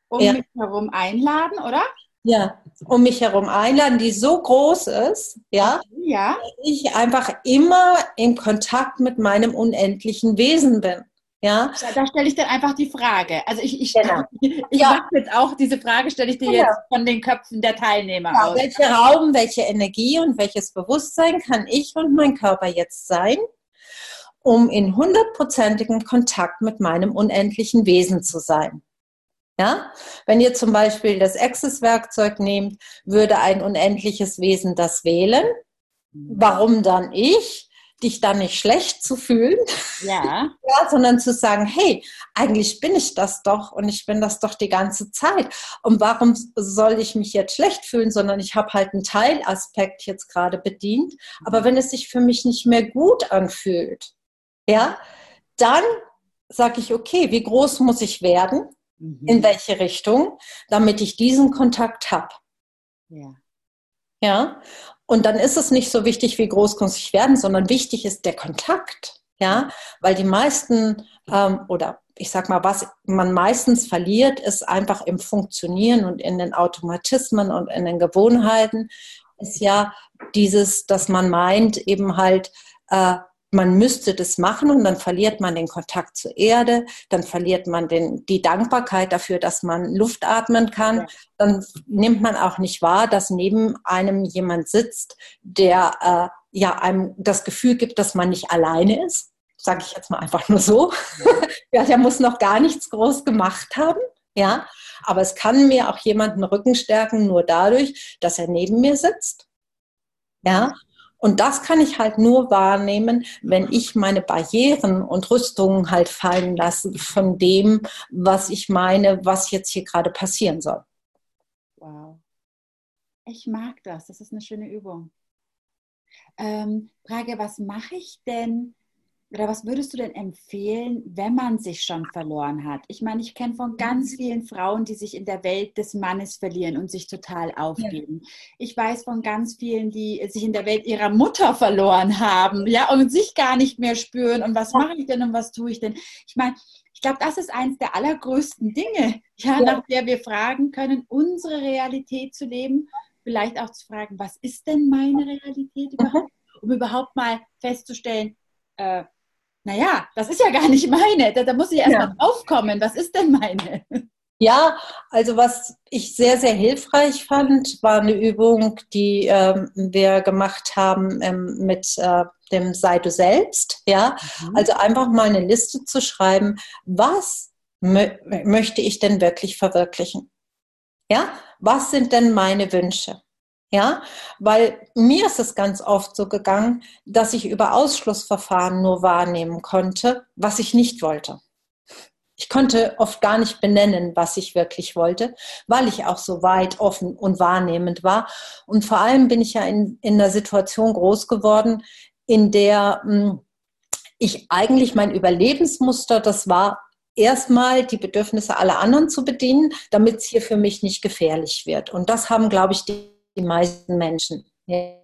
um ja. mich herum einladen, oder? Ja, um mich herum einladen, die so groß ist, ja, ja. dass ich einfach immer in Kontakt mit meinem unendlichen Wesen bin. Ja. Da stelle ich dann einfach die Frage. Also ich, ich, genau. ich, ich ja. mache jetzt auch diese Frage, stelle ich dir genau. jetzt von den Köpfen der Teilnehmer ja, aus. Welche Raum, welche Energie und welches Bewusstsein kann ich und mein Körper jetzt sein, um in hundertprozentigem Kontakt mit meinem unendlichen Wesen zu sein? Ja, wenn ihr zum Beispiel das Access-Werkzeug nehmt, würde ein unendliches Wesen das wählen. Mhm. Warum dann ich? Dich dann nicht schlecht zu fühlen, ja. ja. sondern zu sagen, hey, eigentlich bin ich das doch und ich bin das doch die ganze Zeit. Und warum soll ich mich jetzt schlecht fühlen, sondern ich habe halt einen Teilaspekt jetzt gerade bedient. Aber wenn es sich für mich nicht mehr gut anfühlt, ja, dann sage ich, okay, wie groß muss ich werden? Mhm. In welche Richtung, damit ich diesen Kontakt habe? Ja. Ja, und dann ist es nicht so wichtig, wie groß muss ich werden, sondern wichtig ist der Kontakt. Ja, weil die meisten ähm, oder ich sag mal, was man meistens verliert, ist einfach im Funktionieren und in den Automatismen und in den Gewohnheiten, ist ja dieses, dass man meint, eben halt, äh, man müsste das machen und dann verliert man den Kontakt zur Erde, dann verliert man den, die Dankbarkeit dafür, dass man Luft atmen kann, ja. dann nimmt man auch nicht wahr, dass neben einem jemand sitzt, der äh, ja einem das Gefühl gibt, dass man nicht alleine ist. Sage ich jetzt mal einfach nur so. ja, der muss noch gar nichts groß gemacht haben. Ja, aber es kann mir auch jemanden Rücken stärken, nur dadurch, dass er neben mir sitzt. Ja, Und das kann ich halt nur wahrnehmen, wenn ich meine Barrieren und Rüstungen halt fallen lasse von dem, was ich meine, was jetzt hier gerade passieren soll. Wow. Ich mag das. Das ist eine schöne Übung. Ähm, Frage, was mache ich denn, oder was würdest du denn empfehlen, wenn man sich schon verloren hat? Ich meine, ich kenne von ganz mhm. vielen Frauen, die sich in der Welt des Mannes verlieren und sich total aufgeben. Ja. Ich weiß von ganz vielen, die sich in der Welt ihrer Mutter verloren haben, ja, und sich gar nicht mehr spüren. Und was mache ich denn und was tue ich denn? Ich meine, ich glaube, das ist eines der allergrößten Dinge, ja, ja. nach der wir fragen können, unsere Realität zu leben. Vielleicht auch zu fragen, was ist denn meine Realität mhm. überhaupt? Um überhaupt mal festzustellen, äh, naja, das ist ja gar nicht meine. Da, da muss ich erst ja. mal draufkommen. Was ist denn meine? Ja, also was ich sehr, sehr hilfreich fand, war eine Übung, die ähm, wir gemacht haben ähm, mit äh, dem Sei du selbst. Ja, mhm. also einfach mal eine Liste zu schreiben, was mö möchte ich denn wirklich verwirklichen? Ja, was sind denn meine Wünsche? Ja, weil mir ist es ganz oft so gegangen, dass ich über Ausschlussverfahren nur wahrnehmen konnte, was ich nicht wollte. Ich konnte oft gar nicht benennen, was ich wirklich wollte, weil ich auch so weit offen und wahrnehmend war. Und vor allem bin ich ja in, in einer Situation groß geworden, in der mh, hm, ich eigentlich mein Überlebensmuster, das war erstmal die Bedürfnisse aller anderen zu bedienen, damit es hier für mich nicht gefährlich wird. Und das haben, glaube ich, die die meisten Menschen. Ja.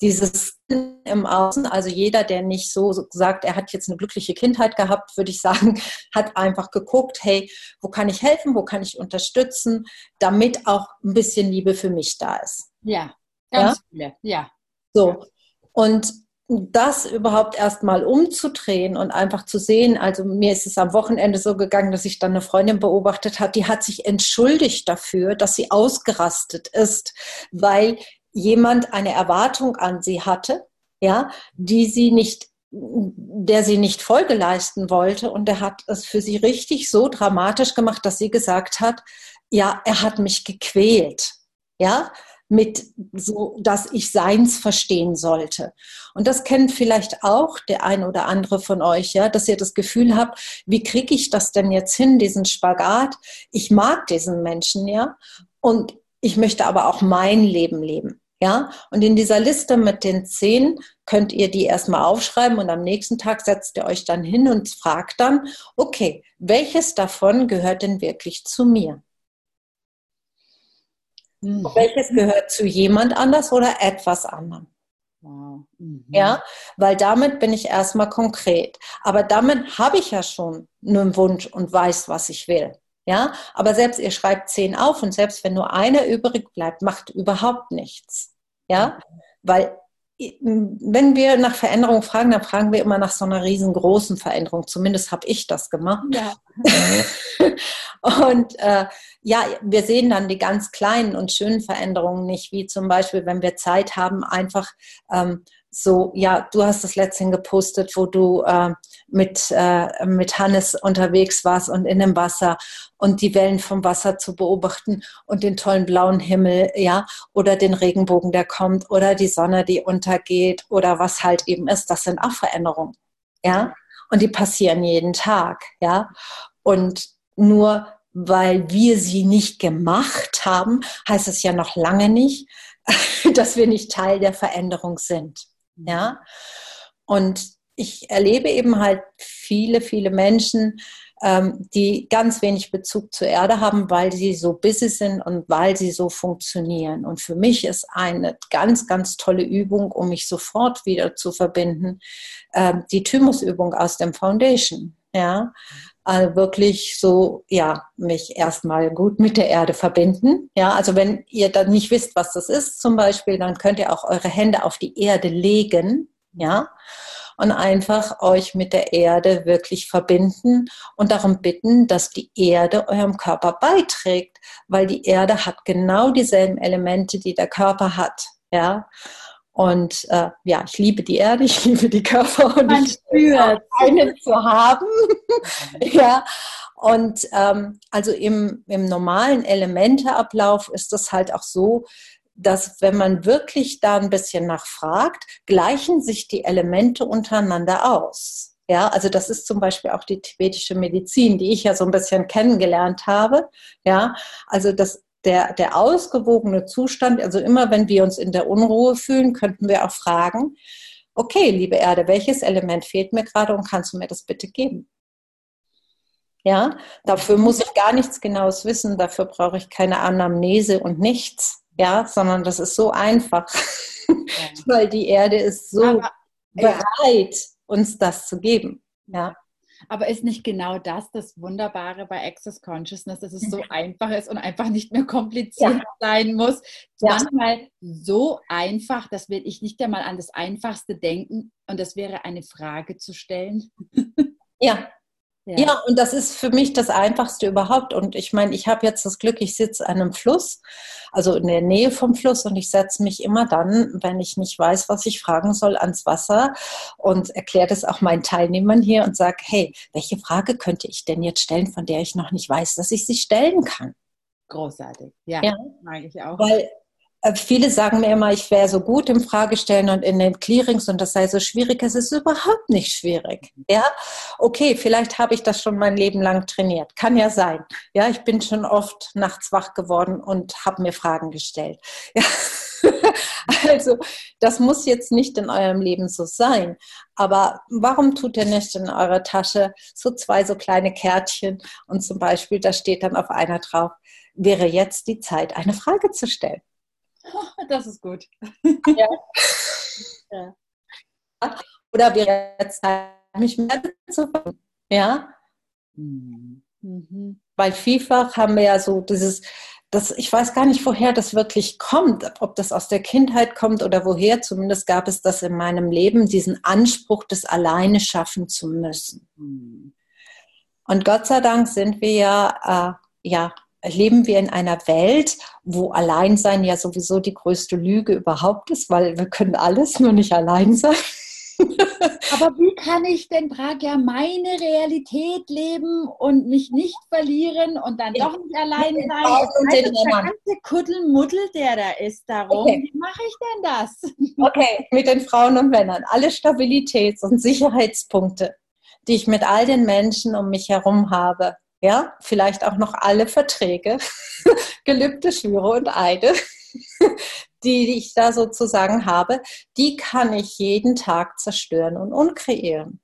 Dieses im Außen, also jeder, der nicht so sagt, er hat jetzt eine glückliche Kindheit gehabt, würde ich sagen, hat einfach geguckt, hey, wo kann ich helfen, wo kann ich unterstützen, damit auch ein bisschen Liebe für mich da ist. Ja, ganz ja? viele, ja. So. Und das überhaupt erstmal umzudrehen und einfach zu sehen, also mir ist es am Wochenende so gegangen, dass ich dann eine Freundin beobachtet habe, die hat sich entschuldigt dafür, dass sie ausgerastet ist, weil jemand eine Erwartung an sie hatte, ja, die sie nicht der sie nicht Folge leisten wollte und der hat es für sie richtig so dramatisch gemacht, dass sie gesagt hat, ja, er hat mich gequält. Ja, mit so, dass ich Seins verstehen sollte. Und das kennt vielleicht auch der ein oder andere von euch, ja, dass ihr das Gefühl habt, wie kriege ich das denn jetzt hin, diesen Spagat? Ich mag diesen Menschen, ja, und ich möchte aber auch mein Leben leben. Ja, und in dieser Liste mit den zehn könnt ihr die erstmal aufschreiben und am nächsten Tag setzt ihr euch dann hin und fragt dann, okay, welches davon gehört denn wirklich zu mir? Mhm. Welches gehört zu jemand anders oder etwas anderem? Wow. Mhm. Ja, weil damit bin ich erstmal konkret. Aber damit habe ich ja schon einen Wunsch und weiß, was ich will. Ja, aber selbst ihr schreibt zehn auf und selbst wenn nur einer übrig bleibt, macht überhaupt nichts. Ja, weil wenn wir nach Veränderung fragen, dann fragen wir immer nach so einer riesengroßen Veränderung. Zumindest habe ich das gemacht. Ja. und äh, ja, wir sehen dann die ganz kleinen und schönen Veränderungen nicht, wie zum Beispiel, wenn wir Zeit haben, einfach ähm, so, ja, du hast das letztens gepostet, wo du äh, mit, äh, mit Hannes unterwegs warst und in dem Wasser und die Wellen vom Wasser zu beobachten und den tollen blauen Himmel, ja, oder den Regenbogen, der kommt, oder die Sonne, die untergeht, oder was halt eben ist, das sind auch Veränderungen, ja, und die passieren jeden Tag, ja, und nur weil wir sie nicht gemacht haben, heißt es ja noch lange nicht, dass wir nicht Teil der Veränderung sind. Ja. Und ich erlebe eben halt viele, viele Menschen, die ganz wenig Bezug zur Erde haben, weil sie so busy sind und weil sie so funktionieren. Und für mich ist eine ganz, ganz tolle Übung, um mich sofort wieder zu verbinden, äh, die Thymusübung aus dem Foundation. Ja, also wirklich so, ja, mich erstmal gut mit der Erde verbinden. Ja, also wenn ihr dann nicht wisst, was das ist, zum Beispiel, dann könnt ihr auch eure Hände auf die Erde legen. Ja, und einfach euch mit der Erde wirklich verbinden und darum bitten, dass die Erde eurem Körper beiträgt, weil die Erde hat genau dieselben Elemente, die der Körper hat. Ja, und äh, ja, ich liebe die Erde, ich liebe die Körper und Man ich spürt einen zu haben. ja. Und ähm, also im, im normalen Elementeablauf ist das halt auch so, dass wenn man wirklich da ein bisschen nachfragt, gleichen sich die Elemente untereinander aus. Ja, also das ist zum Beispiel auch die tibetische Medizin, die ich ja so ein bisschen kennengelernt habe. Ja, also das, der, der ausgewogene Zustand, also immer wenn wir uns in der Unruhe fühlen, könnten wir auch fragen, okay, liebe Erde, welches Element fehlt mir gerade und kannst du mir das bitte geben? Ja, dafür muss ich gar nichts Genaues wissen, dafür brauche ich keine Anamnese und nichts, ja, sondern das ist so einfach, ja. weil die Erde ist so Aber, bereit, ja. uns das zu geben. Ja. Aber ist nicht genau das das Wunderbare bei Access Consciousness, dass es so einfach ist und einfach nicht mehr kompliziert ja. sein muss? Ja. Manchmal so einfach, das will ich nicht einmal an das Einfachste denken und das wäre eine Frage zu stellen. Ja, ja. ja. und das ist für mich das Einfachste überhaupt. Und ich meine, ich habe jetzt das Glück, ich sitze an einem Fluss, also in der Nähe vom Fluss, und ich setze mich immer dann, wenn ich nicht weiß, was ich fragen soll, ans Wasser und erkläre das auch meinen Teilnehmern hier und sage, hey, welche Frage könnte ich denn jetzt stellen, von der ich noch nicht weiß, dass ich sie stellen kann? Großartig, ja, ja. mag ich auch. Weil viele sagen mir immer, ich wäre so gut im Fragestellen und in den Clearings und das sei so schwierig. Es ist überhaupt nicht schwierig. Ja, okay, vielleicht habe ich das schon mein Leben lang trainiert. Kann ja sein. Ja, ich bin schon oft nachts wach geworden und habe mir Fragen gestellt. Ja. Also, das muss jetzt nicht in eurem Leben so sein. Aber warum tut ihr nicht in eurer Tasche so zwei so kleine Kärtchen und zum Beispiel, da steht dann auf einer drauf, wäre jetzt die Zeit, eine Frage zu stellen. Das ist gut. Ja. ja. Oder wäre jetzt mich mehr zu ja. Mhm. Weil vielfach haben wir ja so dieses, das, ich weiß gar nicht, woher das wirklich kommt, ob das aus der Kindheit kommt oder woher. Zumindest gab es das in meinem Leben, diesen Anspruch, das alleine schaffen zu müssen. Mhm. Und Gott sei Dank sind wir ja, äh, ja leben wir in einer Welt, wo Alleinsein ja sowieso die größte Lüge überhaupt ist, weil wir können alles, nur nicht allein sein. Aber wie kann ich denn, Pragya, meine Realität leben und mich nicht verlieren und dann doch nicht allein sein? Und den der ganze Kuddelmuddel, der da ist, darum, okay. wie mache ich denn das? Okay, mit den Frauen und Männern. Alle Stabilitäts- und Sicherheitspunkte, die ich mit all den Menschen um mich herum habe, ja, vielleicht auch noch alle Verträge, Gelübde, Schwüre und Eide, die ich da sozusagen habe, die kann ich jeden Tag zerstören und unkreieren.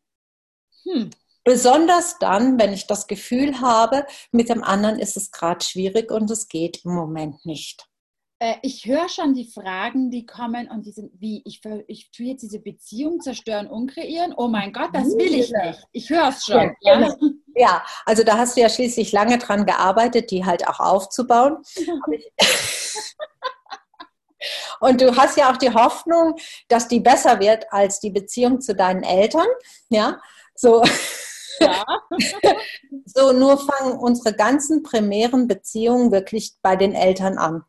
Hm. Besonders dann, wenn ich das Gefühl habe, mit dem anderen ist es gerade schwierig und es geht im Moment nicht. Äh, ich höre schon die Fragen, die kommen und die sind wie, ich, ich tue jetzt diese Beziehung zerstören und kreieren. Oh mein Gott, das will ich nicht. Ich höre es schon. Ja, ja. Ja, also da hast du ja schließlich lange dran gearbeitet, die halt auch aufzubauen. Und du hast ja auch die Hoffnung, dass die besser wird als die Beziehung zu deinen Eltern. Ja, so. Ja. so, nur fangen unsere ganzen primären Beziehungen wirklich bei den Eltern an.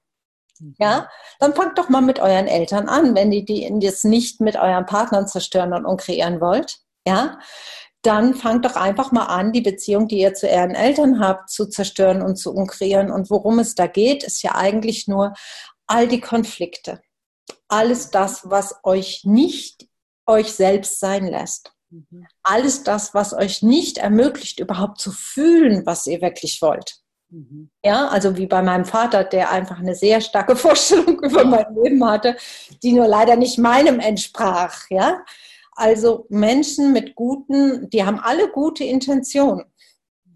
Ja, mhm. dann fangt doch mal mit euren Eltern an, wenn die, die das nicht mit euren Partnern zerstören und unkreieren wollt. Ja, dann fangt doch einfach mal an, die Beziehung, die ihr zu euren Eltern habt, zu zerstören und zu unkreieren. Und worum es da geht, ist ja eigentlich nur all die Konflikte. Alles das, was euch nicht euch selbst sein lässt. Mhm. Alles das, was euch nicht ermöglicht, überhaupt zu fühlen, was ihr wirklich wollt. Mhm. Ja, also wie bei meinem Vater, der einfach eine sehr starke Vorstellung über mein Leben hatte, die nur leider nicht meinem entsprach. Ja, also Menschen mit guten, die haben alle gute Intentionen.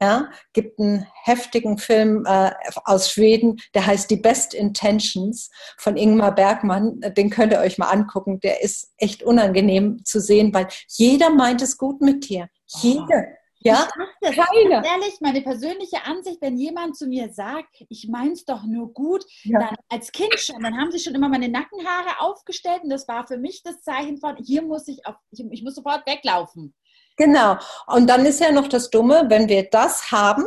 Ja, gibt einen heftigen Film äh, aus Schweden, der heißt Die Best Intentions von Ingmar Bergmann. Den könnt ihr euch mal angucken. Der ist echt unangenehm zu sehen, weil jeder meint es gut mit dir. Jeder. Ja, das. Keine. Ehrlich, meine persönliche Ansicht, wenn jemand zu mir sagt, ich mein's doch nur gut, ja. dann als Kind schon, dann haben sie schon immer meine Nackenhaare aufgestellt und das war für mich das Zeichen von, hier muss ich, auf, ich, ich muss sofort weglaufen. Genau. Und dann ist ja noch das Dumme, wenn wir das haben,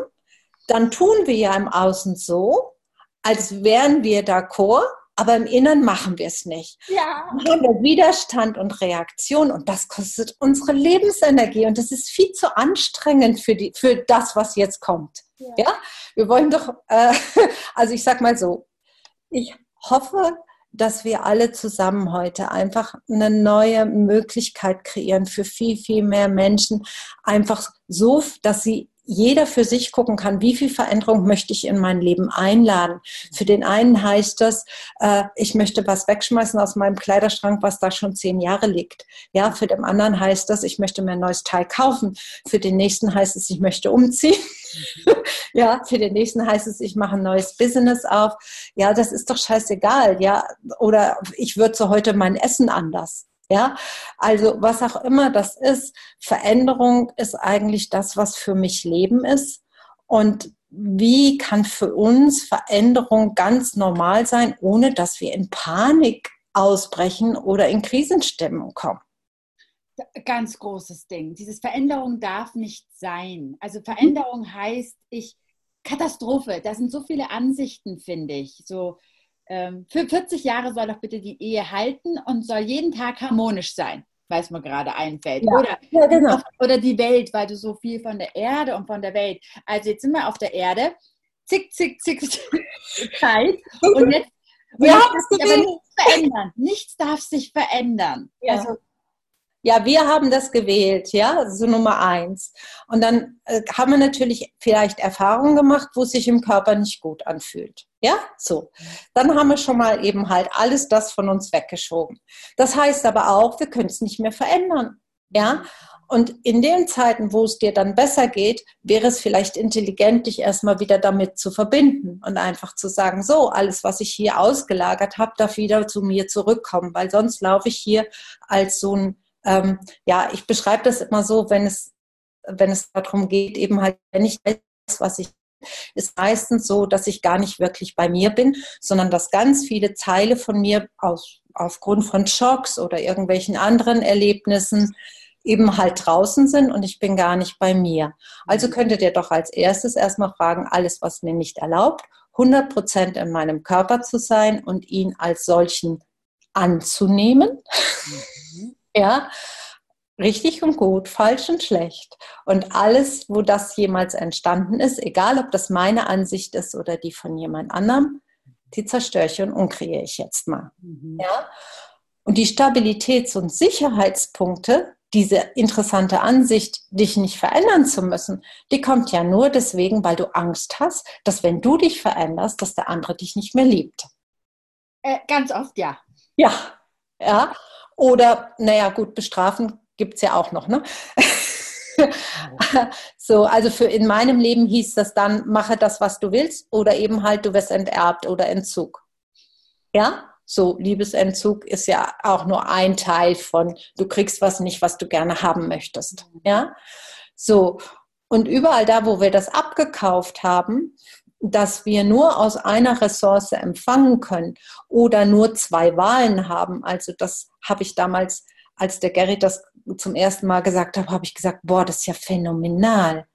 dann tun wir ja im Außen so, als wären wir d'accord, aber im Inneren machen wir es nicht. Ja. Dann haben wir Widerstand und Reaktion und das kostet unsere Lebensenergie und das ist viel zu anstrengend für, die, für das, was jetzt kommt. Ja, ja? wir wollen doch, äh, also ich sag mal so, ich hoffe, dass wir alle zusammen heute einfach eine neue Möglichkeit kreieren für viel, viel mehr Menschen. Einfach so, dass sie jeder für sich gucken kann, wie viel Veränderung möchte ich in mein Leben einladen. Für den einen heißt das, äh, ich möchte was wegschmeißen aus meinem Kleiderschrank, was da schon zehn Jahre liegt. Ja, für den anderen heißt das, ich möchte mir ein neues Teil kaufen. Für den nächsten heißt es, ich möchte umziehen. ja, für den nächsten heißt es, ich mache ein neues Business auf. Ja, das ist doch scheißegal. Ja, oder ich würze heute mein Essen anders. Ja, also was auch immer das ist, Veränderung ist eigentlich das, was für mich Leben ist. Und wie kann für uns Veränderung ganz normal sein, ohne dass wir in Panik ausbrechen oder in Krisenstimmung kommen? Ganz großes Ding. Dieses Veränderung darf nicht sein. Also Veränderung heißt, ich Katastrophe. Da sind so viele Ansichten, finde ich. So für 40 Jahre soll doch bitte die Ehe halten und soll jeden Tag harmonisch sein, weil es mir gerade einfällt. Ja. Oder, ja, genau. oder die Welt, weil du so viel von der Erde und von der Welt. Also jetzt sind wir auf der Erde, zick, zick, zick, Zeit. Und jetzt, und ja, jetzt aber nichts verändern. Nichts darf sich verändern. Ja. Also ja, wir haben das gewählt, ja, so Nummer eins. Und dann äh, haben wir natürlich vielleicht Erfahrungen gemacht, wo es sich im Körper nicht gut anfühlt. Ja, so. Dann haben wir schon mal eben halt alles das von uns weggeschoben. Das heißt aber auch, wir können es nicht mehr verändern. Ja, und in den Zeiten, wo es dir dann besser geht, wäre es vielleicht intelligent, dich erstmal wieder damit zu verbinden und einfach zu sagen, so, alles, was ich hier ausgelagert habe, darf wieder zu mir zurückkommen, weil sonst laufe ich hier als so ein ähm, ja, ich beschreibe das immer so, wenn es, wenn es darum geht, eben halt, wenn ich weiß, was ich ist meistens so, dass ich gar nicht wirklich bei mir bin, sondern dass ganz viele Teile von mir aus, aufgrund von Schocks oder irgendwelchen anderen Erlebnissen eben halt draußen sind und ich bin gar nicht bei mir. Also könntet ihr doch als erstes erstmal fragen, alles, was mir nicht erlaubt, 100 Prozent in meinem Körper zu sein und ihn als solchen anzunehmen. Mhm. Ja, richtig und gut, falsch und schlecht. Und alles, wo das jemals entstanden ist, egal ob das meine Ansicht ist oder die von jemand anderem, die zerstöre ich und umkreiere ich jetzt mal. Mhm. Ja? Und die Stabilitäts- und Sicherheitspunkte, diese interessante Ansicht, dich nicht verändern zu müssen, die kommt ja nur deswegen, weil du Angst hast, dass wenn du dich veränderst, dass der andere dich nicht mehr liebt. Äh, ganz oft ja. Ja, ja. Oder, naja, gut, bestrafen gibt es ja auch noch, ne? so, also für in meinem Leben hieß das dann, mache das, was du willst, oder eben halt, du wirst enterbt oder Entzug. Ja? So, Liebesentzug ist ja auch nur ein Teil von, du kriegst was nicht, was du gerne haben möchtest. Ja? So. Und überall da, wo wir das abgekauft haben, dass wir nur aus einer Ressource empfangen können oder nur zwei Wahlen haben. Also das habe ich damals, als der Gerrit das zum ersten Mal gesagt hat, habe ich gesagt, boah, das ist ja phänomenal.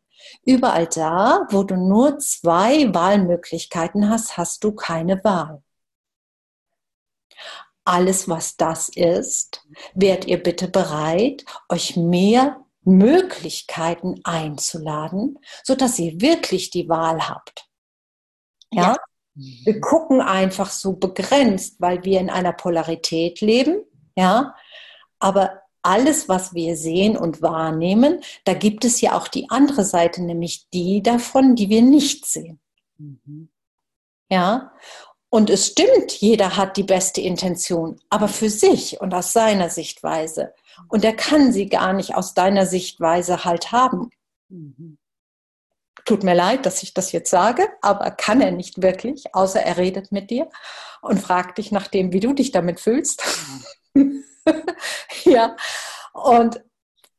Überall da, wo du nur zwei Wahlmöglichkeiten hast, hast du keine Wahl. Alles, was das ist, werdet ihr bitte bereit, euch mehr Möglichkeiten einzuladen, sodass ihr wirklich die Wahl habt. Ja? Wir gucken einfach so begrenzt, weil wir in einer Polarität leben. Ja? Aber alles, was wir sehen und wahrnehmen, da gibt es ja auch die andere Seite, nämlich die davon, die wir nicht sehen. Mhm. Ja? Und es stimmt, jeder hat die beste Intention, aber für sich und aus seiner Sichtweise. Und er kann sie gar nicht aus deiner Sichtweise halt haben. Mhm tut mir leid, dass ich das jetzt sage, aber kann er nicht wirklich, außer er redet mit dir und fragt dich nach dem, wie du dich damit fühlst. ja, und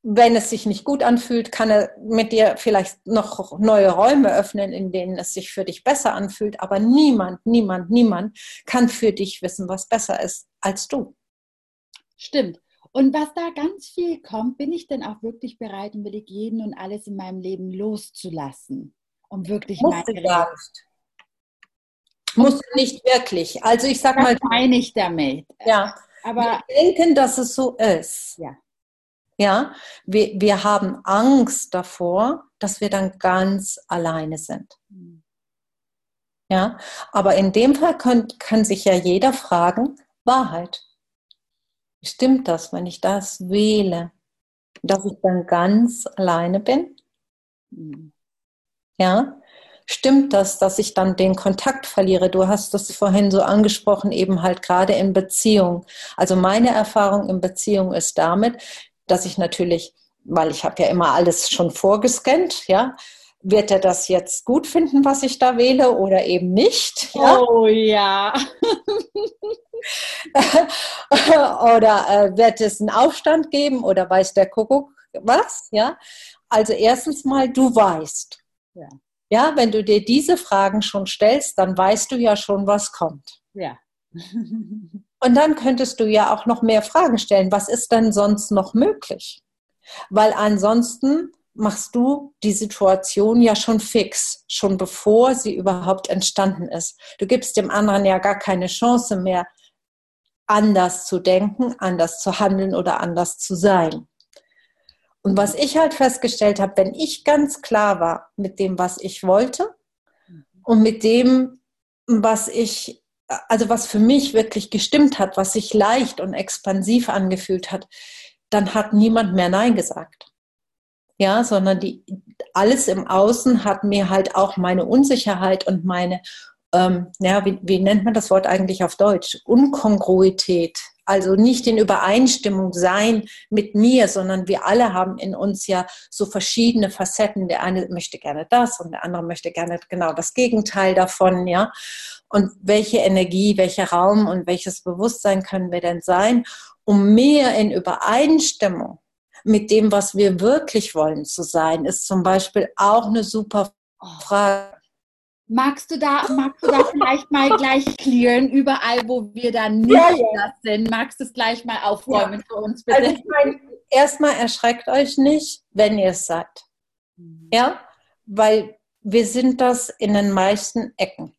wenn es sich nicht gut anfühlt, kann er mit dir vielleicht noch neue Räume öffnen, in denen es sich für dich besser anfühlt. Aber niemand, niemand, niemand kann für dich wissen, was besser ist als du. Stimmt. Und was da ganz viel kommt, bin ich denn auch wirklich bereit und will ich jeden und alles in meinem Leben loszulassen, um wirklich Musst meine du Musst du nicht wirklich. Also ich sag das mal. meine ich damit. Ja. Aber wir denken, dass es so ist. Ja. Ja. Wir, wir haben Angst davor, dass wir dann ganz alleine sind. Hm. Ja. Aber in dem Fall kann, kann sich ja jeder fragen, Wahrheit. Stimmt das, wenn ich das wähle, dass ich dann ganz alleine bin? Mhm. Ja, stimmt das, dass ich dann den Kontakt verliere? Du hast das vorhin so angesprochen, eben halt gerade in Beziehung. Also meine Erfahrung in Beziehung ist damit, dass ich natürlich, weil ich habe ja immer alles schon vorgescannt, ja, wird er das jetzt gut finden, was ich da wähle oder eben nicht? Ja? Oh ja. oder äh, wird es einen Aufstand geben oder weiß der Kuckuck was? Ja. Also erstens mal, du weißt. Ja. ja, wenn du dir diese Fragen schon stellst, dann weißt du ja schon, was kommt. Ja. Und dann könntest du ja auch noch mehr Fragen stellen. Was ist denn sonst noch möglich? Weil ansonsten machst du die Situation ja schon fix, schon bevor sie überhaupt entstanden ist. Du gibst dem anderen ja gar keine Chance mehr, anders zu denken, anders zu handeln oder anders zu sein. Und was ich halt festgestellt habe, wenn ich ganz klar war mit dem, was ich wollte und mit dem, was ich, also was für mich wirklich gestimmt hat, was sich leicht und expansiv angefühlt hat, dann hat niemand mehr Nein gesagt ja, sondern die, alles im Außen hat mir halt auch meine Unsicherheit und meine, ähm, ja, wie, wie nennt man das Wort eigentlich auf Deutsch? Unkongruität. Also nicht in Übereinstimmung sein mit mir, sondern wir alle haben in uns ja so verschiedene Facetten. Der eine möchte gerne das und der andere möchte gerne genau das Gegenteil davon, ja. Und welche Energie, welcher Raum und welches Bewusstsein können wir denn sein, um mehr in Übereinstimmung mit dem, was wir wirklich wollen zu sein, ist zum Beispiel auch eine super Frage. Magst du da, magst du da vielleicht mal gleich klären, überall, wo wir da nicht ja, ja. sind? Magst du es gleich mal aufräumen ja. für uns, bitte? Also ich meine, erstmal erschreckt euch nicht, wenn ihr es seid. Mhm. Ja, weil wir sind das in den meisten Ecken.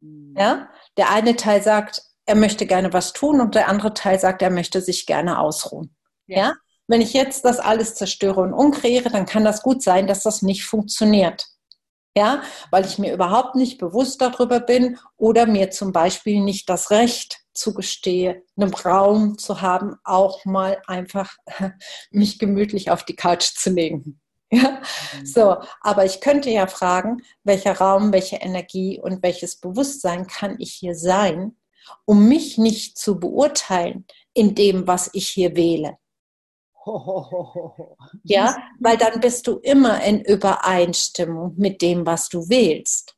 Mhm. Ja, der eine Teil sagt, er möchte gerne was tun und der andere Teil sagt, er möchte sich gerne ausruhen. Ja. ja? Wenn ich jetzt das alles zerstöre und umkreiere, dann kann das gut sein, dass das nicht funktioniert. Ja, weil ich mir überhaupt nicht bewusst darüber bin oder mir zum Beispiel nicht das Recht zugestehe, einen Raum zu haben, auch mal einfach mich gemütlich auf die Couch zu legen. Ja, mhm. so, aber ich könnte ja fragen, welcher Raum, welche Energie und welches Bewusstsein kann ich hier sein, um mich nicht zu beurteilen in dem, was ich hier wähle. Ja, weil dann bist du immer in Übereinstimmung mit dem, was du wählst.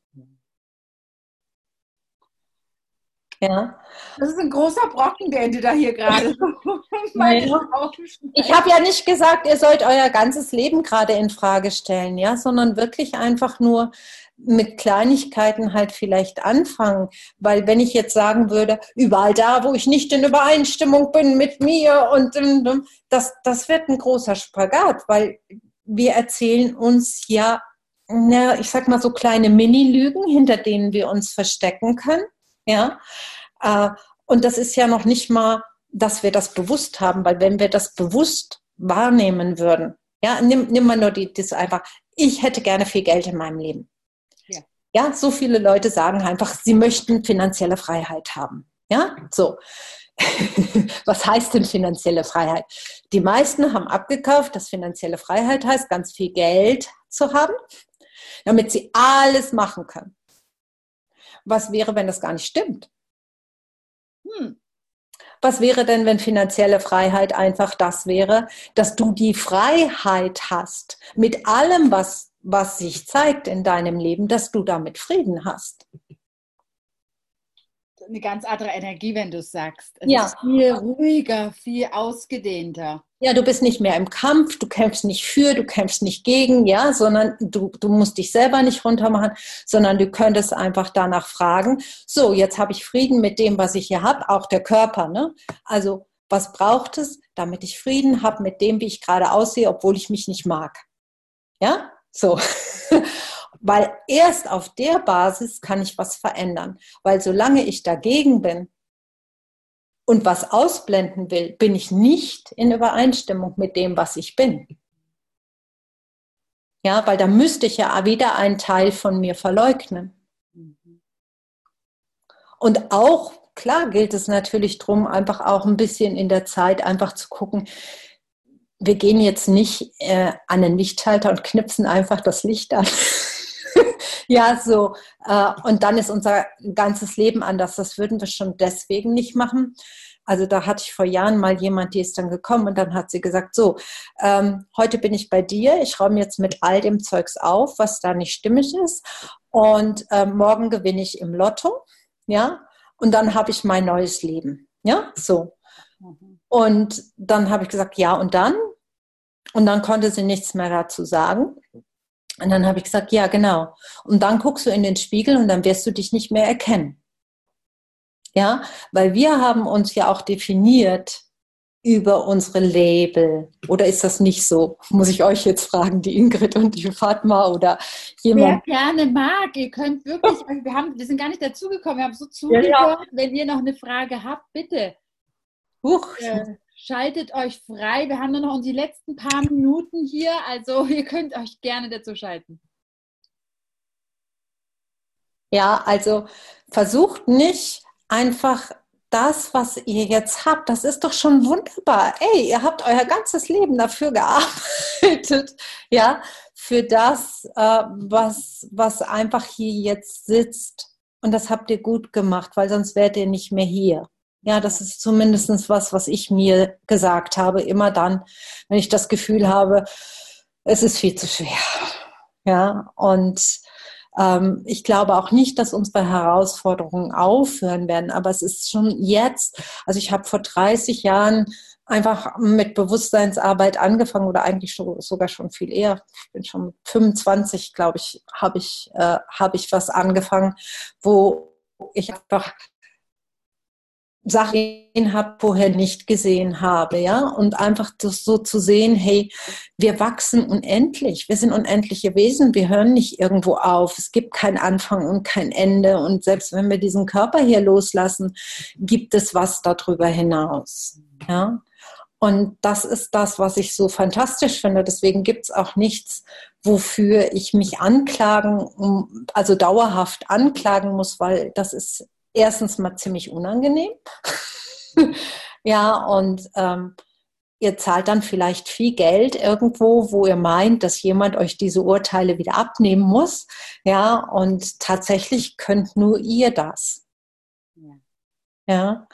Ja. Das ist ein großer Brocken, den du da hier gerade. ich habe ja nicht gesagt, ihr sollt euer ganzes Leben gerade in Frage stellen, ja, sondern wirklich einfach nur mit Kleinigkeiten halt vielleicht anfangen. Weil wenn ich jetzt sagen würde, überall da, wo ich nicht in Übereinstimmung bin mit mir und das, das wird ein großer Spagat, weil wir erzählen uns ja, na, ich sag mal so kleine Mini-Lügen, hinter denen wir uns verstecken können. Ja. Äh, und das ist ja noch nicht mal, dass wir das bewusst haben, weil wenn wir das bewusst wahrnehmen würden, ja, nimm, nimm mal nur die, das einfach, ich hätte gerne viel Geld in meinem Leben. Ja, so viele Leute sagen einfach, sie möchten finanzielle Freiheit haben. Ja, so. Was heißt denn finanzielle Freiheit? Die meisten haben abgekauft, dass finanzielle Freiheit heißt, ganz viel Geld zu haben, damit sie alles machen können. Was wäre, wenn das gar nicht stimmt? Hm. Was wäre denn, wenn finanzielle Freiheit einfach das wäre, dass du die Freiheit hast, mit allem, was was sich zeigt in deinem Leben, dass du damit Frieden hast. Eine ganz andere Energie, wenn du es sagst. Es ja. ist viel ruhiger, viel ausgedehnter. Ja, du bist nicht mehr im Kampf, du kämpfst nicht für, du kämpfst nicht gegen, ja, sondern du, du musst dich selber nicht runtermachen, sondern du könntest einfach danach fragen, so, jetzt habe ich Frieden mit dem, was ich hier habe, auch der Körper, ne? Also, was braucht es, damit ich Frieden habe mit dem, wie ich gerade aussehe, obwohl ich mich nicht mag? Ja? So. Weil erst auf der Basis kann ich was verändern. Weil solange ich dagegen bin und was ausblenden will, bin ich nicht in Übereinstimmung mit dem, was ich bin. Ja, weil da müsste ich ja wieder einen Teil von mir verleugnen. Und auch klar gilt es natürlich darum, einfach auch ein bisschen in der Zeit einfach zu gucken, wir gehen jetzt nicht äh, an den Lichtschalter und knipsen einfach das Licht an. ja, so. Äh, und dann ist unser ganzes Leben anders. Das würden wir schon deswegen nicht machen. Also da hatte ich vor Jahren mal jemand, die ist dann gekommen und dann hat sie gesagt, so, ähm, heute bin ich bei dir, ich räume jetzt mit all dem Zeugs auf, was da nicht stimmig ist und äh, morgen gewinne ich im Lotto, ja, und dann habe ich mein neues Leben, ja, so. Und dann habe ich gesagt, ja, und dann? Und dann konnte sie nichts mehr dazu sagen. Und dann habe ich gesagt, ja, genau. Und dann guckst du in den Spiegel und dann wirst du dich nicht mehr erkennen. Ja, weil wir haben uns ja auch definiert über unsere Label. Oder ist das nicht so? Muss ich euch jetzt fragen, die Ingrid und die Fatma oder jemand? Wer gerne mag, ihr könnt wirklich, wir, haben, wir sind gar nicht dazugekommen, wir haben so zugehört. Ja, ja. Wenn ihr noch eine Frage habt, bitte. Huch. Äh, schaltet euch frei. Wir haben nur noch die letzten paar Minuten hier, also ihr könnt euch gerne dazu schalten. Ja, also versucht nicht einfach das, was ihr jetzt habt, das ist doch schon wunderbar. Ey, ihr habt euer ganzes Leben dafür gearbeitet, ja, für das, äh, was, was einfach hier jetzt sitzt. Und das habt ihr gut gemacht, weil sonst wärt ihr nicht mehr hier. Ja, das ist zumindest was, was ich mir gesagt habe, immer dann, wenn ich das Gefühl habe, es ist viel zu schwer. Ja, und ähm, ich glaube auch nicht, dass unsere Herausforderungen aufhören werden, aber es ist schon jetzt, also ich habe vor 30 Jahren einfach mit Bewusstseinsarbeit angefangen oder eigentlich schon, sogar schon viel eher. Ich bin schon 25, glaube ich, habe ich, äh, hab ich was angefangen, wo ich einfach Sachen habe, vorher nicht gesehen habe, ja, und einfach das so zu sehen, hey, wir wachsen unendlich, wir sind unendliche Wesen, wir hören nicht irgendwo auf, es gibt kein Anfang und kein Ende. Und selbst wenn wir diesen Körper hier loslassen, gibt es was darüber hinaus, ja. Und das ist das, was ich so fantastisch finde. Deswegen gibt es auch nichts, wofür ich mich anklagen, also dauerhaft anklagen muss, weil das ist erstens mal ziemlich unangenehm. ja, und ähm, ihr zahlt dann vielleicht viel Geld irgendwo, wo ihr meint, dass jemand euch diese Urteile wieder abnehmen muss. Ja, und tatsächlich könnt nur ihr das. Ja. ja.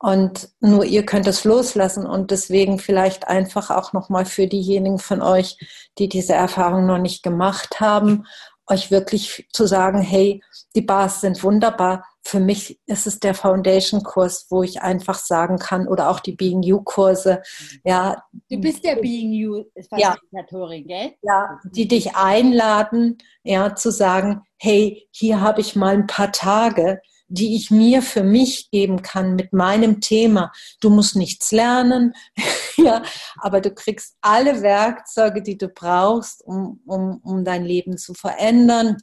Und nur ihr könnt es loslassen und deswegen vielleicht einfach auch nochmal für diejenigen von euch, die diese Erfahrung noch nicht gemacht haben, euch wirklich zu sagen, hey, die Bars sind wunderbar, für mich ist es der Foundation-Kurs, wo ich einfach sagen kann, oder auch die Being You-Kurse. Ja, du bist der Being You-Facilitatorin, ja, gell? Ja, die dich einladen, ja, zu sagen, hey, hier habe ich mal ein paar Tage, die ich mir für mich geben kann mit meinem Thema. Du musst nichts lernen, ja, aber du kriegst alle Werkzeuge, die du brauchst, um, um, um dein Leben zu verändern.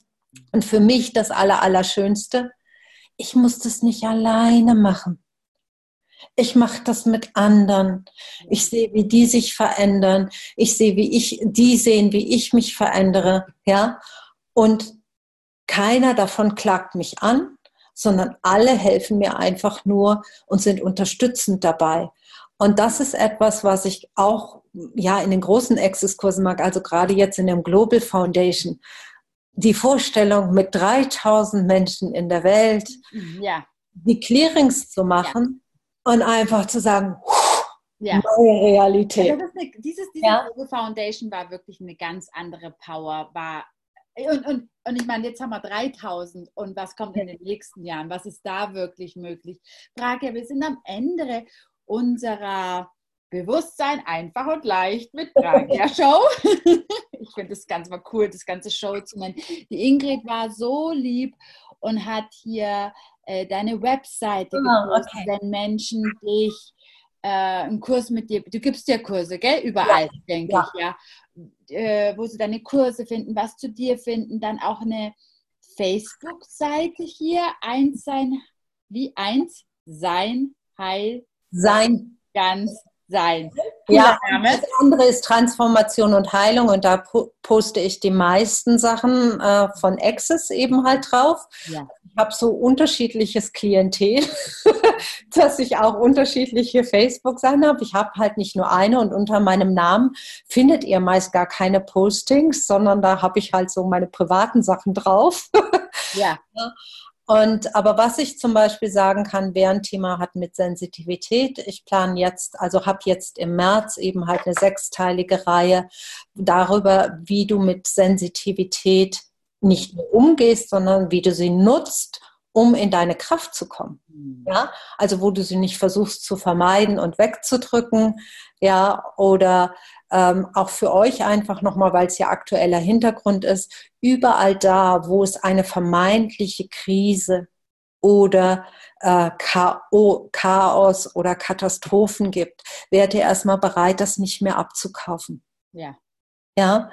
Und für mich das Allerallerschönste, ich muss das nicht alleine machen. Ich mache das mit anderen. Ich sehe, wie die sich verändern. Ich sehe, wie ich, die sehen, wie ich mich verändere, ja. Und keiner davon klagt mich an, sondern alle helfen mir einfach nur und sind unterstützend dabei. Und das ist etwas, was ich auch ja in den großen Access-Kursen mag, also gerade jetzt in dem Global Foundation, die Vorstellung, mit 3000 Menschen in der Welt ja. die Clearings zu machen ja. und einfach zu sagen, ja. neue Realität. Also eine, dieses diese ja. Foundation war wirklich eine ganz andere Power. War, und, und, und ich meine, jetzt haben wir 3000 und was kommt in den nächsten Jahren? Was ist da wirklich möglich? Frage, wir sind am Ende unserer Bewusstsein einfach und leicht mit Bragia Show. ich finde das ganz mal cool, das ganze Show zu nennen. Die Ingrid war so lieb und hat hier äh, deine Webseite oh, okay. wenn Menschen dich äh, einen Kurs mit dir, du gibst ja Kurse, gell? Überall, ja. denke ja. ich, ja. Äh, wo sie deine Kurse finden, was zu dir finden, dann auch eine Facebook-Seite hier, eins sein, wie eins? Sein, heil, sein, ganz sein. Ja, das andere ist Transformation und Heilung und da poste ich die meisten Sachen äh, von Access eben halt drauf. Ja. Ich habe so unterschiedliches Klientel, dass ich auch unterschiedliche Facebook-Seiten habe. Ich habe halt nicht nur eine und unter meinem Namen findet ihr meist gar keine Postings, sondern da habe ich halt so meine privaten Sachen drauf. ja. Und aber was ich zum Beispiel sagen kann, wer ein Thema hat mit Sensitivität, ich plane jetzt, also habe jetzt im März eben halt eine sechsteilige Reihe darüber, wie du mit Sensitivität nicht nur umgehst, sondern wie du sie nutzt, um in deine Kraft zu kommen. Mhm. Ja, also wo du sie nicht versuchst zu vermeiden und wegzudrücken, ja, oder ähm, auch für euch einfach nochmal, weil es ja aktueller Hintergrund ist, überall da, wo es eine vermeintliche Krise oder äh, Chaos oder Katastrophen gibt, werdet ihr erstmal bereit, das nicht mehr abzukaufen. Ja. Ja,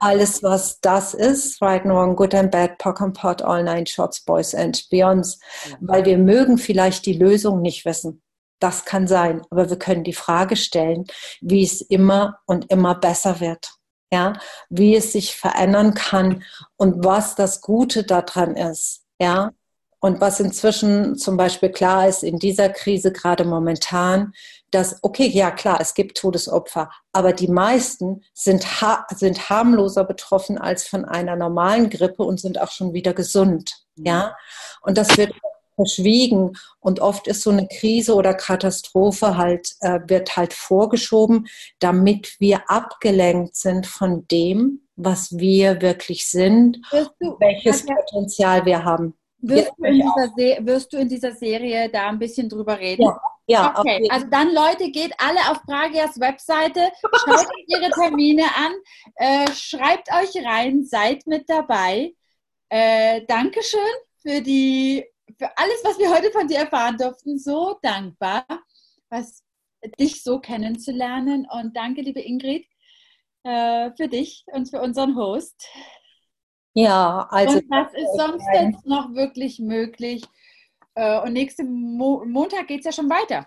alles, was das ist, right and wrong, good and bad, pock and pot, all nine shots, boys and beyonds, weil wir mögen vielleicht die Lösung nicht wissen. Das kann sein, aber wir können die Frage stellen, wie es immer und immer besser wird. Ja, wie es sich verändern kann und was das Gute daran ist. Ja, und was inzwischen zum Beispiel klar ist in dieser Krise gerade momentan, dass, okay, ja klar, es gibt Todesopfer, aber die meisten sind, ha sind harmloser betroffen als von einer normalen Grippe und sind auch schon wieder gesund. Ja, und das wird verschwiegen. Und oft ist so eine Krise oder Katastrophe halt, äh, wird halt vorgeschoben, damit wir abgelenkt sind von dem, was wir wirklich sind, welches Potenzial wir haben. Wirst du, wirst du, in dieser Serie da ein bisschen drüber reden? Ja. Ja, okay, also dann Leute, geht alle auf Pragias Webseite, schaut euch ihre Termine an, äh, schreibt euch rein, seid mit dabei. Äh, Dankeschön für die für alles, was wir heute von dir erfahren durften. So dankbar, was, dich so kennenzulernen. Und danke, liebe Ingrid, äh, für dich und für unseren Host. Ja, also. Und was ist sonst jetzt noch wirklich möglich? Äh, und nächsten Mo Montag geht es ja schon weiter.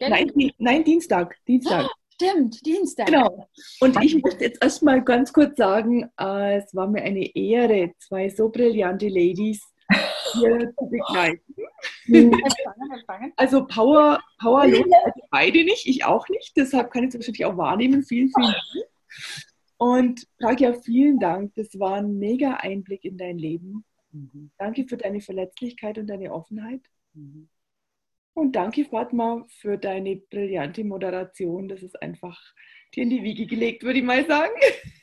Nein, nein, Dienstag. Dienstag. Oh, stimmt, Dienstag. Genau. Und ich möchte jetzt erstmal ganz kurz sagen, äh, es war mir eine Ehre, zwei so brillante Ladies hier zu begleiten. Also Power, Power beide nicht, ich auch nicht. Deshalb kann ich es wahrscheinlich auch wahrnehmen. Vielen, vielen Dank. Und Pragia, vielen Dank. Das war ein mega Einblick in dein Leben. Mhm. Danke für deine Verletzlichkeit und deine Offenheit. Mhm. Und danke, Fatma, für deine brillante Moderation. Das ist einfach dir in die Wiege gelegt, würde ich mal sagen.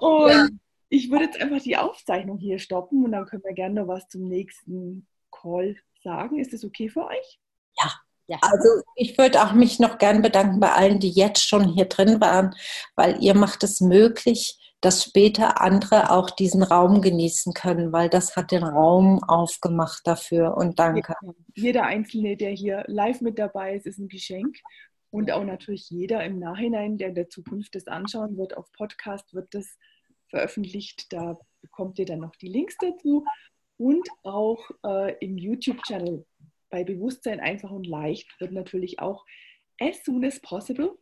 und ja ich würde jetzt einfach die Aufzeichnung hier stoppen und dann können wir gerne noch was zum nächsten Call sagen. Ist das okay für euch? Ja. Ja. Also ich würde auch mich noch gern bedanken bei allen, die jetzt schon hier drin waren, weil ihr macht es möglich, dass später andere auch diesen Raum genießen können, weil das hat den Raum aufgemacht dafür und danke. Jeder Einzelne, der hier live mit dabei ist, ist ein Geschenk und auch natürlich jeder im Nachhinein, der in der Zukunft das anschauen wird auf Podcast, wird das veröffentlicht. Da bekommt ihr dann noch die Links dazu und auch äh, im YouTube-Channel bei Bewusstsein einfach und leicht wird natürlich auch as soon as possible,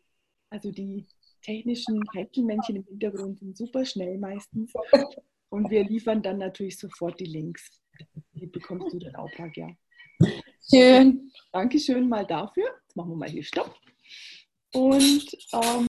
also die technischen Häkchenmännchen im Hintergrund sind super schnell meistens und wir liefern dann natürlich sofort die Links. Die bekommst du dann auch, ja. Schön. Dankeschön mal dafür. Jetzt machen wir mal hier Stopp. Und ähm,